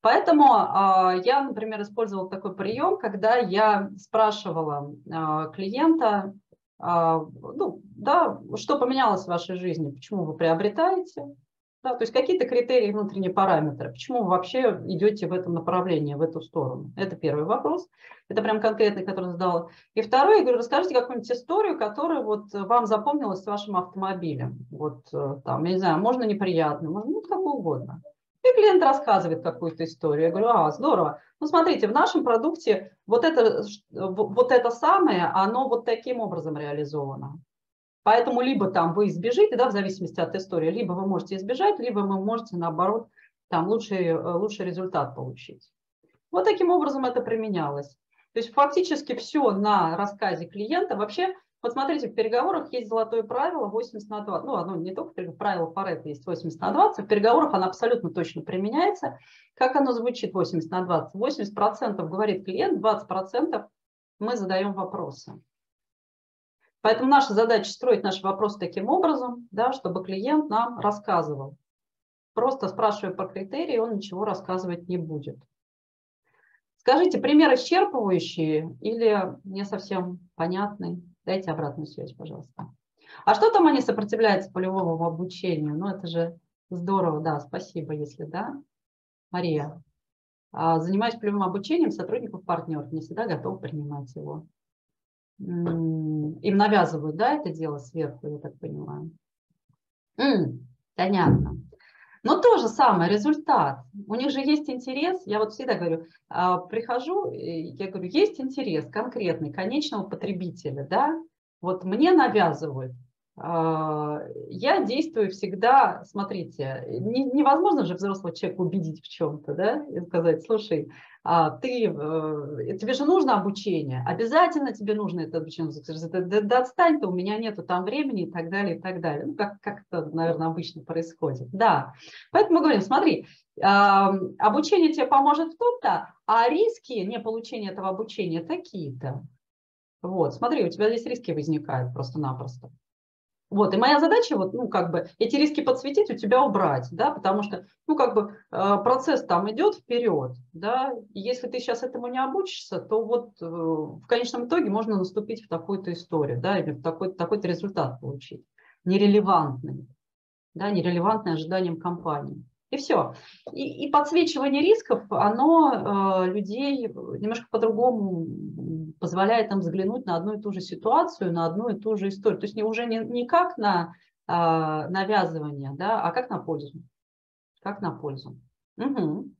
Поэтому э, я, например, использовала такой прием, когда я спрашивала э, клиента, ну, да, что поменялось в вашей жизни, почему вы приобретаете, да, то есть какие-то критерии, внутренние параметры, почему вы вообще идете в этом направлении, в эту сторону. Это первый вопрос. Это прям конкретный, который задала. И второй, я говорю, расскажите какую-нибудь историю, которая вот вам запомнилась с вашим автомобилем. Вот э, там, я не знаю, можно неприятно, можно ну, как угодно. И клиент рассказывает какую-то историю. Я говорю, а, здорово. Ну, смотрите, в нашем продукте вот это, вот это самое, оно вот таким образом реализовано. Поэтому либо там вы избежите, да, в зависимости от истории, либо вы можете избежать, либо вы можете, наоборот, там лучший, лучший результат получить. Вот таким образом это применялось. То есть фактически все на рассказе клиента. Вообще, вот смотрите, в переговорах есть золотое правило 80 на 20. Ну, оно не только правило Паретта есть 80 на 20. В переговорах оно абсолютно точно применяется. Как оно звучит 80 на 20? 80% говорит клиент, 20% мы задаем вопросы. Поэтому наша задача строить наши вопросы таким образом, да, чтобы клиент нам рассказывал. Просто спрашивая по критерии, он ничего рассказывать не будет. Скажите, пример исчерпывающий или не совсем понятный? Дайте обратную связь, пожалуйста. А что там они сопротивляются полевому обучению? Ну, это же здорово, да, спасибо, если да. Мария, а, занимаюсь полевым обучением сотрудников партнеров, не всегда готов принимать его. Им навязывают, да, это дело сверху, я так понимаю. М, понятно. Но то же самое, результат. У них же есть интерес. Я вот всегда говорю, а, прихожу, я говорю, есть интерес конкретный конечного потребителя, да, вот мне навязывают, а, я действую всегда, смотрите, невозможно же взрослого человека убедить в чем-то, да, и сказать, слушай, ты, э, тебе же нужно обучение, обязательно тебе нужно это обучение, да, да отстань ты, у меня нету там времени и так далее, и так далее. Ну, как, как это, наверное, обычно происходит. Да, поэтому мы говорим, смотри, обучение тебе поможет в том-то, а риски не получения этого обучения такие-то. Вот, смотри, у тебя здесь риски возникают просто-напросто. Вот, и моя задача, вот, ну, как бы, эти риски подсветить, у тебя убрать, да, потому что, ну, как бы, э, процесс там идет вперед, да, и если ты сейчас этому не обучишься, то вот э, в конечном итоге можно наступить в такую-то историю, да, или в такой-то такой результат получить, нерелевантный, да, нерелевантный ожиданиям компании. И все. И, и подсвечивание рисков, оно э, людей немножко по-другому позволяет нам взглянуть на одну и ту же ситуацию, на одну и ту же историю. То есть не, уже не, не как на э, навязывание, да, а как на пользу. Как на пользу. Угу.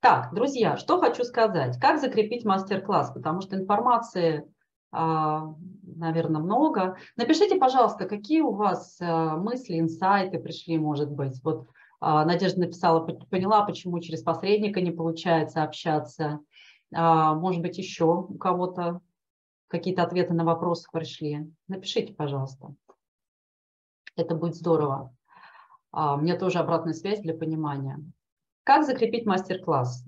Так, друзья, что хочу сказать. Как закрепить мастер-класс? Потому что информации, а, наверное, много. Напишите, пожалуйста, какие у вас э, мысли, инсайты пришли, может быть. Вот а, Надежда написала, поняла, почему через посредника не получается общаться. А, может быть, еще у кого-то какие-то ответы на вопросы пришли. Напишите, пожалуйста. Это будет здорово. А, мне тоже обратная связь для понимания. Как закрепить мастер-класс?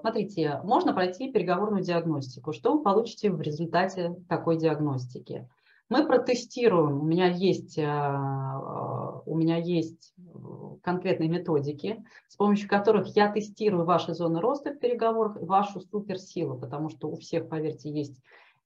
Смотрите, можно пройти переговорную диагностику. Что вы получите в результате такой диагностики? Мы протестируем, у меня есть, у меня есть конкретные методики, с помощью которых я тестирую ваши зоны роста в переговорах, вашу суперсилу, потому что у всех, поверьте, есть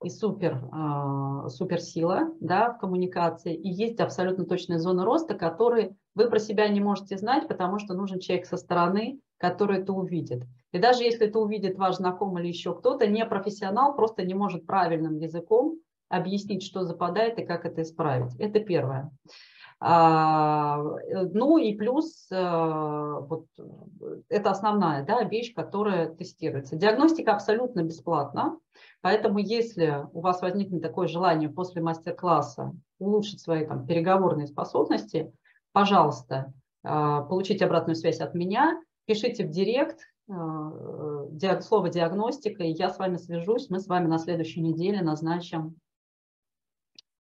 и супер, э, суперсила да, в коммуникации, и есть абсолютно точная зона роста, которые вы про себя не можете знать, потому что нужен человек со стороны, который это увидит. И даже если это увидит ваш знакомый или еще кто-то, не профессионал просто не может правильным языком объяснить, что западает и как это исправить. Это первое. А, э, ну и плюс э, вот, это основная да, вещь, которая тестируется. Диагностика абсолютно бесплатна, поэтому если у вас возникнет такое желание после мастер-класса улучшить свои там, переговорные способности, пожалуйста, а, получите обратную связь от меня, пишите в директ э, слово диагностика, и я с вами свяжусь, мы с вами на следующей неделе назначим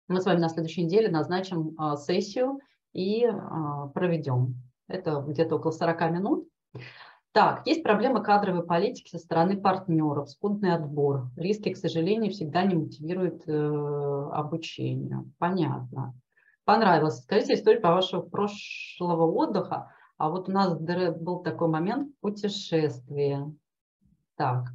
мы с вами на следующей неделе назначим а, сессию и а, проведем. Это где-то около 40 минут. Так, есть проблемы кадровой политики со стороны партнеров, скудный отбор. Риски, к сожалению, всегда не мотивируют э, обучение. Понятно. Понравилось. Скажите историю по вашего прошлого отдыха. А вот у нас был такой момент путешествия. Так,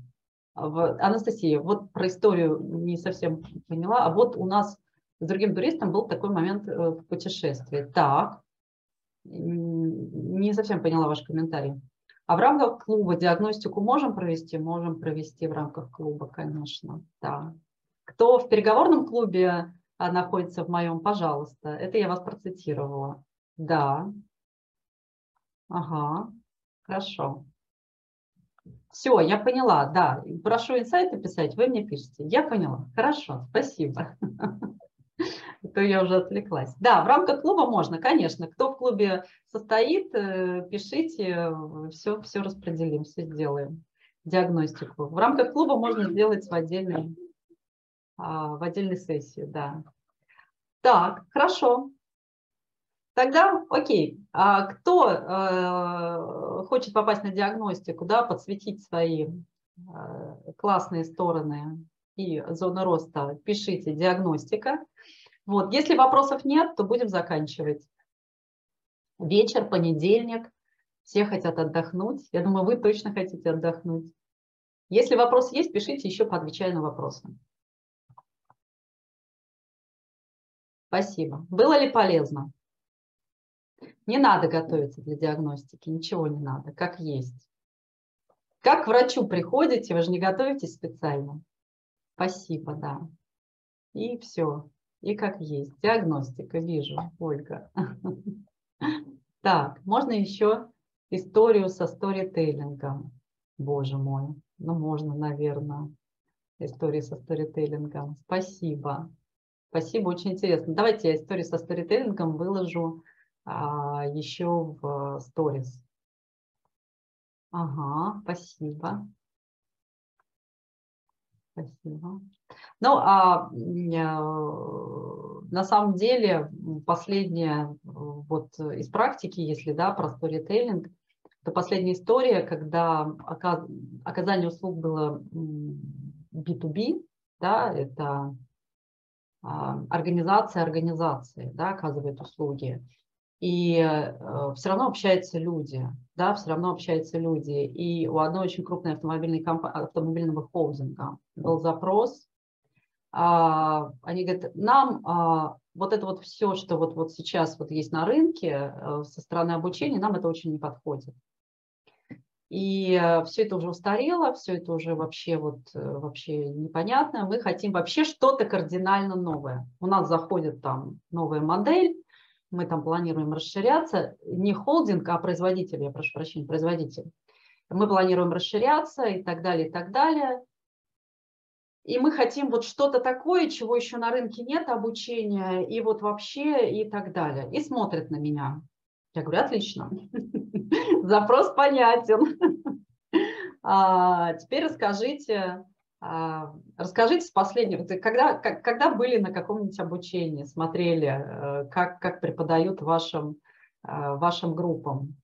Анастасия, вот про историю не совсем поняла. А вот у нас с другим туристом был такой момент э, в путешествии. Так, не совсем поняла ваш комментарий. А в рамках клуба диагностику можем провести? Можем провести в рамках клуба, конечно. Да. Кто в переговорном клубе а, находится в моем, пожалуйста. Это я вас процитировала. Да. Ага. Хорошо. Все, я поняла, да. Прошу инсайты писать, вы мне пишете. Я поняла. Хорошо, спасибо. то я уже отвлеклась. Да, в рамках клуба можно, конечно. Кто в клубе состоит, э, пишите, все, все распределим, все сделаем. Диагностику. В рамках клуба можно сделать в отдельной, а, в отдельной сессии, да. Так, хорошо. Тогда, окей, а кто э, хочет попасть на диагностику, да, подсветить свои э, классные стороны и зоны роста, пишите диагностика. Вот, если вопросов нет, то будем заканчивать. Вечер, понедельник, все хотят отдохнуть. Я думаю, вы точно хотите отдохнуть. Если вопрос есть, пишите еще, поотвечаю на вопросы. Спасибо. Было ли полезно? Не надо готовиться для диагностики, ничего не надо, как есть. Как к врачу приходите, вы же не готовитесь специально. Спасибо, да. И все и как есть. Диагностика, вижу, Ольга. Так, можно еще историю со сторителлингом. Боже мой, ну можно, наверное, историю со сторителлингом. Спасибо. Спасибо, очень интересно. Давайте я историю со сторителлингом выложу а, еще в сторис. Ага, спасибо. Спасибо. Ну, а э, на самом деле последняя вот из практики, если да, про сторителлинг, это последняя история, когда оказание услуг было B2B, да, это а, организация организации, да, оказывает услуги. И э, все равно общаются люди, да, все равно общаются люди. И у одной очень крупной автомобильной компании, автомобильного холдинга был запрос. А, они говорят, нам а, вот это вот все, что вот, вот сейчас вот есть на рынке э, со стороны обучения, нам это очень не подходит. И э, все это уже устарело, все это уже вообще вот вообще непонятно. Мы хотим вообще что-то кардинально новое. У нас заходит там новая модель, мы там планируем расширяться, не холдинг, а производитель, я прошу прощения, производитель. Мы планируем расширяться и так далее, и так далее. И мы хотим вот что-то такое, чего еще на рынке нет обучения, и вот вообще и так далее. И смотрят на меня. Я говорю, отлично, запрос понятен. А, теперь расскажите, расскажите с последнего, когда, когда были на каком-нибудь обучении, смотрели, э, как, как преподают вашим, э, вашим группам?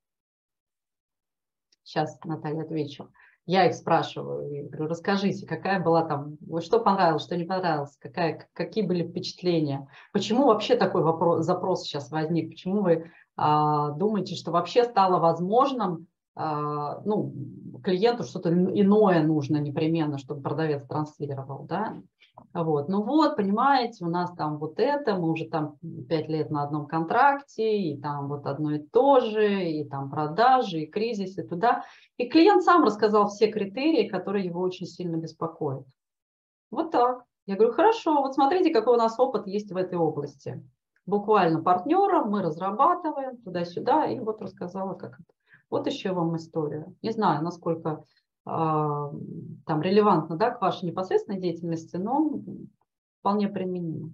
Сейчас, Наталья, отвечу. Я их спрашиваю, говорю, расскажите, какая была там, что понравилось, что не понравилось, какая, какие были впечатления, почему вообще такой вопрос, запрос сейчас возник, почему вы а, думаете, что вообще стало возможным а, ну, клиенту что-то иное нужно непременно, чтобы продавец транслировал, да, вот, ну вот, понимаете, у нас там вот это, мы уже там пять лет на одном контракте, и там вот одно и то же, и там продажи, и кризис, и туда. И клиент сам рассказал все критерии, которые его очень сильно беспокоят. Вот так. Я говорю, хорошо, вот смотрите, какой у нас опыт есть в этой области. Буквально партнером мы разрабатываем туда-сюда, и вот рассказала, как это. Вот еще вам история. Не знаю, насколько э, там релевантно да, к вашей непосредственной деятельности, но вполне применимо.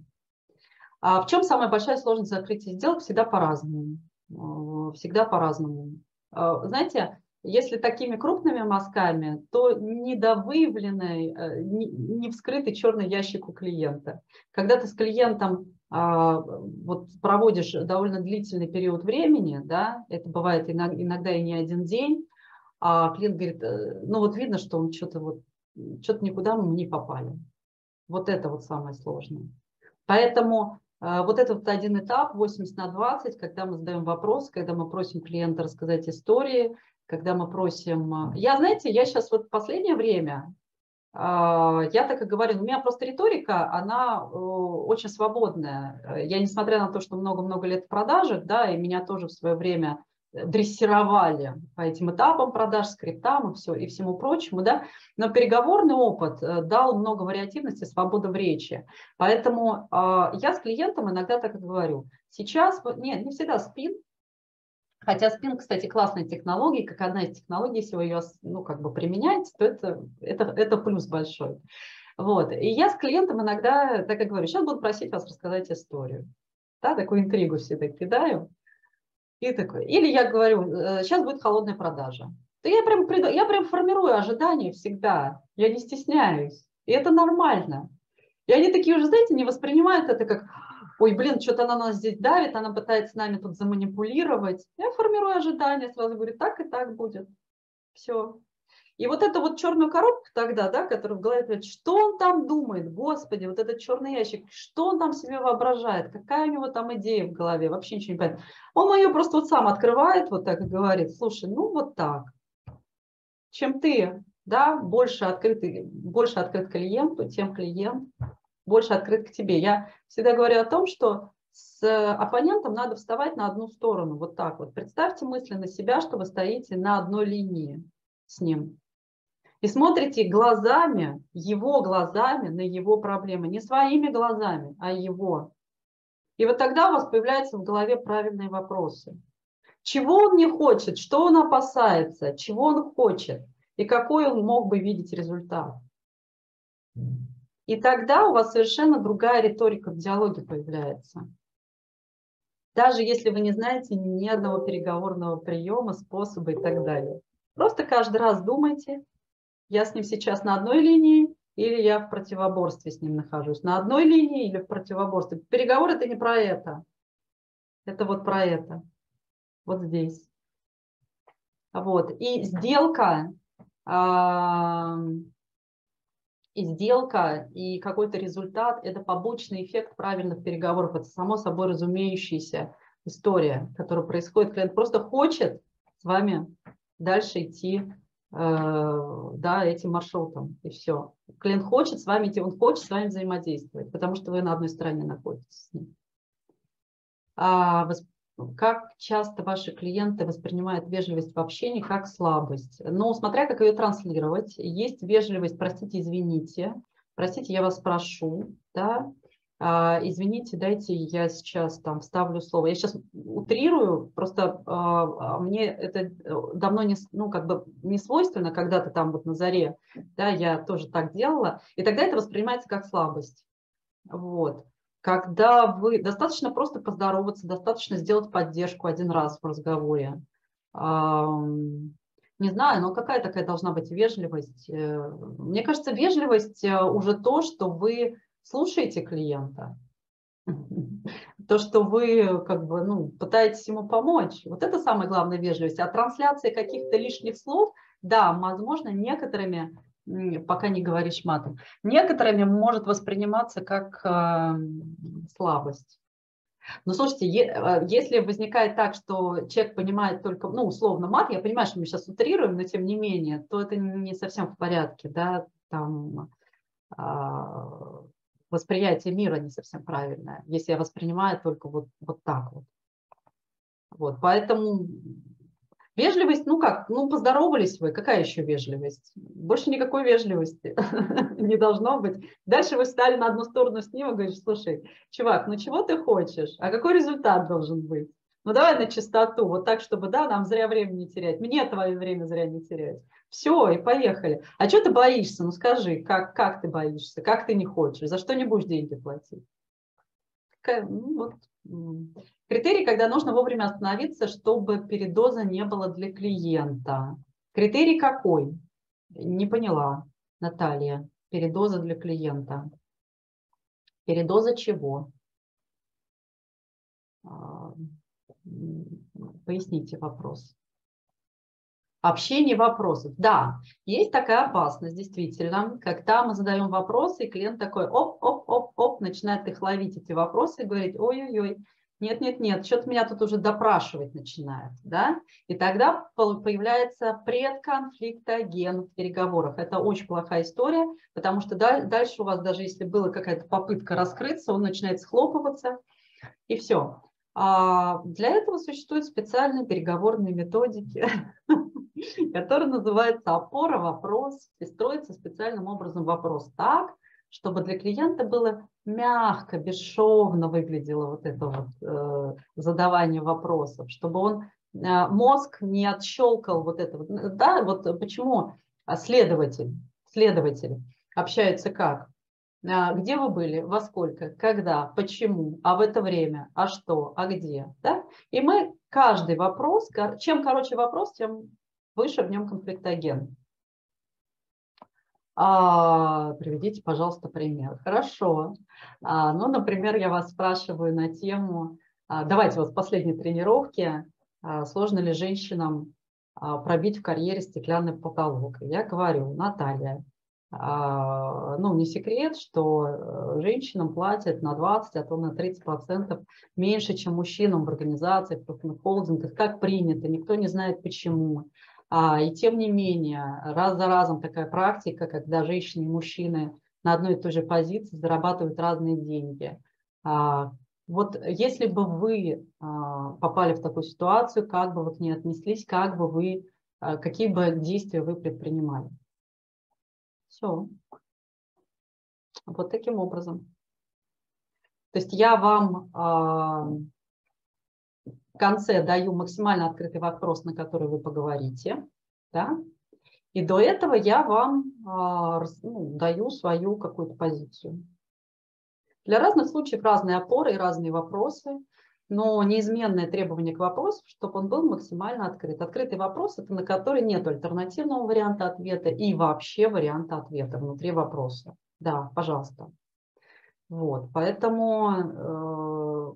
А в чем самая большая сложность закрытия сделок? Всегда по-разному. Э, всегда по-разному. Э, знаете, если такими крупными мазками, то недовыявленный, э, не вскрытый черный ящик у клиента. Когда ты с клиентом а, вот проводишь довольно длительный период времени, да, это бывает иногда и не один день, а клиент говорит, э, ну вот видно, что он что-то вот, что-то никуда мы не попали. Вот это вот самое сложное. Поэтому э, вот этот вот один этап 80 на 20, когда мы задаем вопрос, когда мы просим клиента рассказать истории, когда мы просим... Э, я, знаете, я сейчас вот последнее время, а, я так и говорю, у меня просто риторика, она очень свободная. Я, несмотря на то, что много-много лет в продажах, да, и меня тоже в свое время дрессировали по этим этапам продаж, скриптам и, все, и всему прочему, да, но переговорный опыт э, дал много вариативности, свободы в речи. Поэтому э, я с клиентом иногда так и говорю. Сейчас, нет, не всегда спин, хотя спин, кстати, классная технология, как одна из технологий, если вы ее ну, как бы применяете, то это, это, это плюс большой. Вот. И я с клиентом иногда так и говорю, сейчас буду просить вас рассказать историю. Да, такую интригу всегда кидаю. И такой. Или я говорю, сейчас э, будет холодная продажа. То я прям, я прям формирую ожидания всегда. Я не стесняюсь. И это нормально. И они такие уже, знаете, не воспринимают это как, ой, блин, что-то она нас здесь давит, она пытается с нами тут заманипулировать. Я формирую ожидания, сразу говорю, так и так будет. Все. И вот эту вот черную коробку тогда, да, которая в голове говорит, что он там думает, господи, вот этот черный ящик, что он там себе воображает, какая у него там идея в голове, вообще ничего не понятно. Он ее просто вот сам открывает вот так и говорит, слушай, ну вот так. Чем ты, да, больше открытый, больше открыт клиенту, тем клиент больше открыт к тебе. Я всегда говорю о том, что с оппонентом надо вставать на одну сторону, вот так вот. Представьте мысленно себя, что вы стоите на одной линии с ним и смотрите глазами, его глазами на его проблемы, не своими глазами, а его. И вот тогда у вас появляются в голове правильные вопросы. Чего он не хочет, что он опасается, чего он хочет и какой он мог бы видеть результат. И тогда у вас совершенно другая риторика в диалоге появляется. Даже если вы не знаете ни одного переговорного приема, способа и так далее. Просто каждый раз думайте, я с ним сейчас на одной линии или я в противоборстве с ним нахожусь. На одной линии или в противоборстве. Переговор это не про это. Это вот про это. Вот здесь. Вот. И сделка, и сделка, и какой-то результат – это побочный эффект правильных переговоров. Это само собой разумеющаяся история, которая происходит. Клиент просто хочет с вами дальше идти Э, да, этим маршрутом, и все. Клиент хочет с вами идти, он хочет с вами взаимодействовать, потому что вы на одной стороне находитесь с ним. А как часто ваши клиенты воспринимают вежливость в общении как слабость? Ну, смотря как ее транслировать. Есть вежливость, простите, извините, простите, я вас прошу, да, а, извините, дайте я сейчас там вставлю слово. Я сейчас утрирую, просто а, а, мне это э, давно не, ну, как бы не свойственно, когда-то там вот на заре, да, я тоже так делала, и тогда это воспринимается как слабость. Вот. Когда вы, достаточно просто поздороваться, достаточно сделать поддержку один раз в разговоре. Не знаю, но какая такая должна быть вежливость? Э, мне кажется, вежливость э, уже то, что вы слушаете клиента, то, что вы как бы, ну, пытаетесь ему помочь, вот это самая главная вежливость. А трансляция каких-то лишних слов, да, возможно, некоторыми, пока не говоришь матом, некоторыми может восприниматься как э, слабость. Но слушайте, э, если возникает так, что человек понимает только, ну, условно мат, я понимаю, что мы сейчас утрируем, но тем не менее, то это не совсем в порядке, да, там а, восприятие мира не совсем правильное, если я воспринимаю только вот, вот так вот. Вот, поэтому вежливость, ну как, ну поздоровались вы, какая еще вежливость? Больше никакой вежливости не должно быть. Дальше вы встали на одну сторону с ним и говорите, слушай, чувак, ну чего ты хочешь? А какой результат должен быть? Ну давай на чистоту, вот так, чтобы, да, нам зря время не терять, мне твое время зря не терять. Все, и поехали. А что ты боишься? Ну скажи, как, как ты боишься, как ты не хочешь, за что не будешь деньги платить? Ну, вот. Критерий, когда нужно вовремя остановиться, чтобы передоза не было для клиента. Критерий какой? Не поняла, Наталья. Передоза для клиента. Передоза чего? А, поясните вопрос. Общение вопросов. Да, есть такая опасность, действительно, когда мы задаем вопросы, и клиент такой оп-оп-оп-оп, начинает их ловить, эти вопросы, и говорить, ой-ой-ой, нет-нет-нет, что-то меня тут уже допрашивать начинает, да, и тогда появляется предконфликтоген в переговорах. Это очень плохая история, потому что дальше у вас, даже если была какая-то попытка раскрыться, он начинает схлопываться, и все. А для этого существуют специальные переговорные методики, которые называются опора, вопрос, и строится специальным образом вопрос так, чтобы для клиента было мягко, бесшовно выглядело вот это вот э, задавание вопросов, чтобы он э, мозг не отщелкал вот это вот. Да, вот почему следователь, следователь общается как? А, где вы были, во сколько, когда, почему, а в это время, а что, а где. Да? И мы каждый вопрос, чем короче вопрос, тем выше в нем конфликтоген. А, приведите, пожалуйста, пример. Хорошо. А, ну, например, я вас спрашиваю на тему, а, давайте вот в последней тренировке, а, сложно ли женщинам а, пробить в карьере стеклянный потолок. Я говорю, Наталья, ну, не секрет, что э, женщинам платят на 20, а то на 30 процентов меньше, чем мужчинам в организациях, в холдингах, как принято, никто не знает почему. А, и тем не менее, раз за разом такая практика, когда женщины и мужчины на одной и той же позиции зарабатывают разные деньги. А, вот если бы вы попали в такую ситуацию, как бы вы к ней отнеслись, как бы вы, какие бы действия вы предпринимали? Все. Вот таким образом. То есть я вам э, в конце даю максимально открытый вопрос, на который вы поговорите. Да? И до этого я вам э, ну, даю свою какую-то позицию. Для разных случаев разные опоры и разные вопросы но неизменное требование к вопросу, чтобы он был максимально открыт. Открытый вопрос – это на который нет альтернативного варианта ответа и вообще варианта ответа внутри вопроса. Да, пожалуйста. Вот, поэтому э,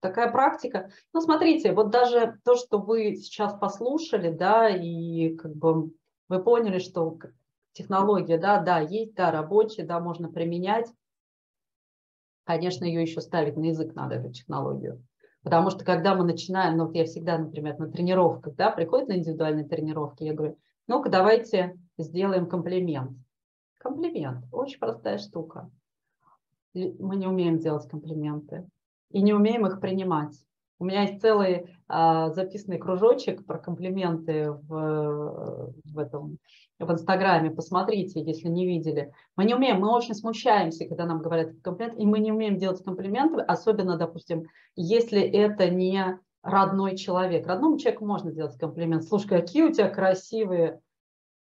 такая практика. Ну, смотрите, вот даже то, что вы сейчас послушали, да, и как бы вы поняли, что технология, да, да, есть, да, рабочая, да, можно применять, конечно, ее еще ставить на язык надо, эту технологию. Потому что когда мы начинаем, ну вот я всегда, например, на тренировках, да, приходят на индивидуальные тренировки, я говорю, ну-ка давайте сделаем комплимент. Комплимент, очень простая штука. Мы не умеем делать комплименты и не умеем их принимать. У меня есть целый а, записанный кружочек про комплименты в, в этом в Инстаграме, посмотрите, если не видели. Мы не умеем, мы очень смущаемся, когда нам говорят комплимент, и мы не умеем делать комплименты, особенно, допустим, если это не родной человек. Родному человеку можно делать комплимент. Слушай, какие у тебя красивые,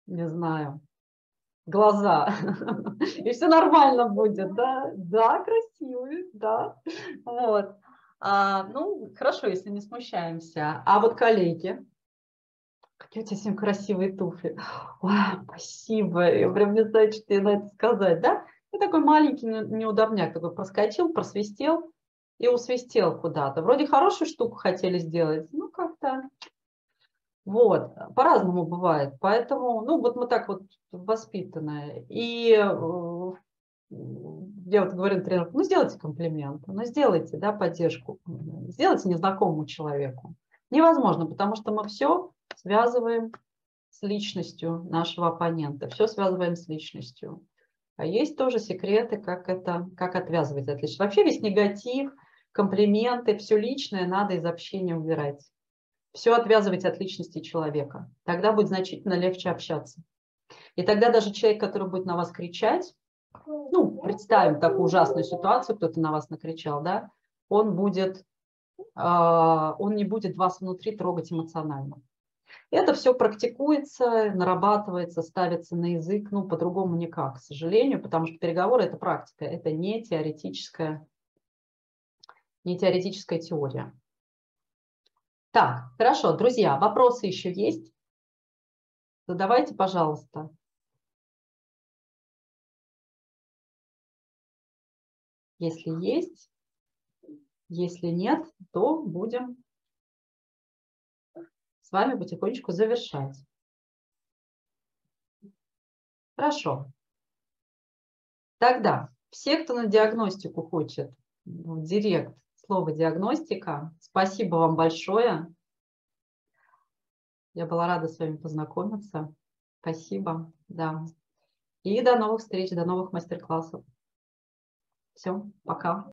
не знаю, глаза. И все нормально будет, да? Да, красивые, да. Вот. А, ну, хорошо, если не смущаемся. А вот коллеги, какие у тебя сегодня красивые туфли. Ой, спасибо. Я прям не знаю, что тебе на это сказать, да? И такой маленький неудобняк такой проскочил, просвистел и усвистел куда-то. Вроде хорошую штуку хотели сделать, ну как-то вот, по-разному бывает. Поэтому, ну вот мы так вот воспитанные. И э, я вот говорю тренеру, ну сделайте комплимент, ну сделайте, да, поддержку, сделайте незнакомому человеку. Невозможно, потому что мы все связываем с личностью нашего оппонента, все связываем с личностью. А есть тоже секреты, как это, как отвязывать от личности. Вообще весь негатив, комплименты, все личное надо из общения убирать. Все отвязывать от личности человека. Тогда будет значительно легче общаться. И тогда даже человек, который будет на вас кричать, ну, представим такую ужасную ситуацию, кто-то на вас накричал, да, он будет, а, он не будет вас внутри трогать эмоционально. Это все практикуется, нарабатывается, ставится на язык, ну, по-другому никак, к сожалению, потому что переговоры – это практика, это не теоретическая, не теоретическая теория. Так, хорошо, друзья, вопросы еще есть? Задавайте, пожалуйста. Если есть, если нет, то будем с вами потихонечку завершать. Хорошо. Тогда все, кто на диагностику хочет, в директ слово диагностика, спасибо вам большое. Я была рада с вами познакомиться. Спасибо. Да. И до новых встреч, до новых мастер-классов. Все, пока.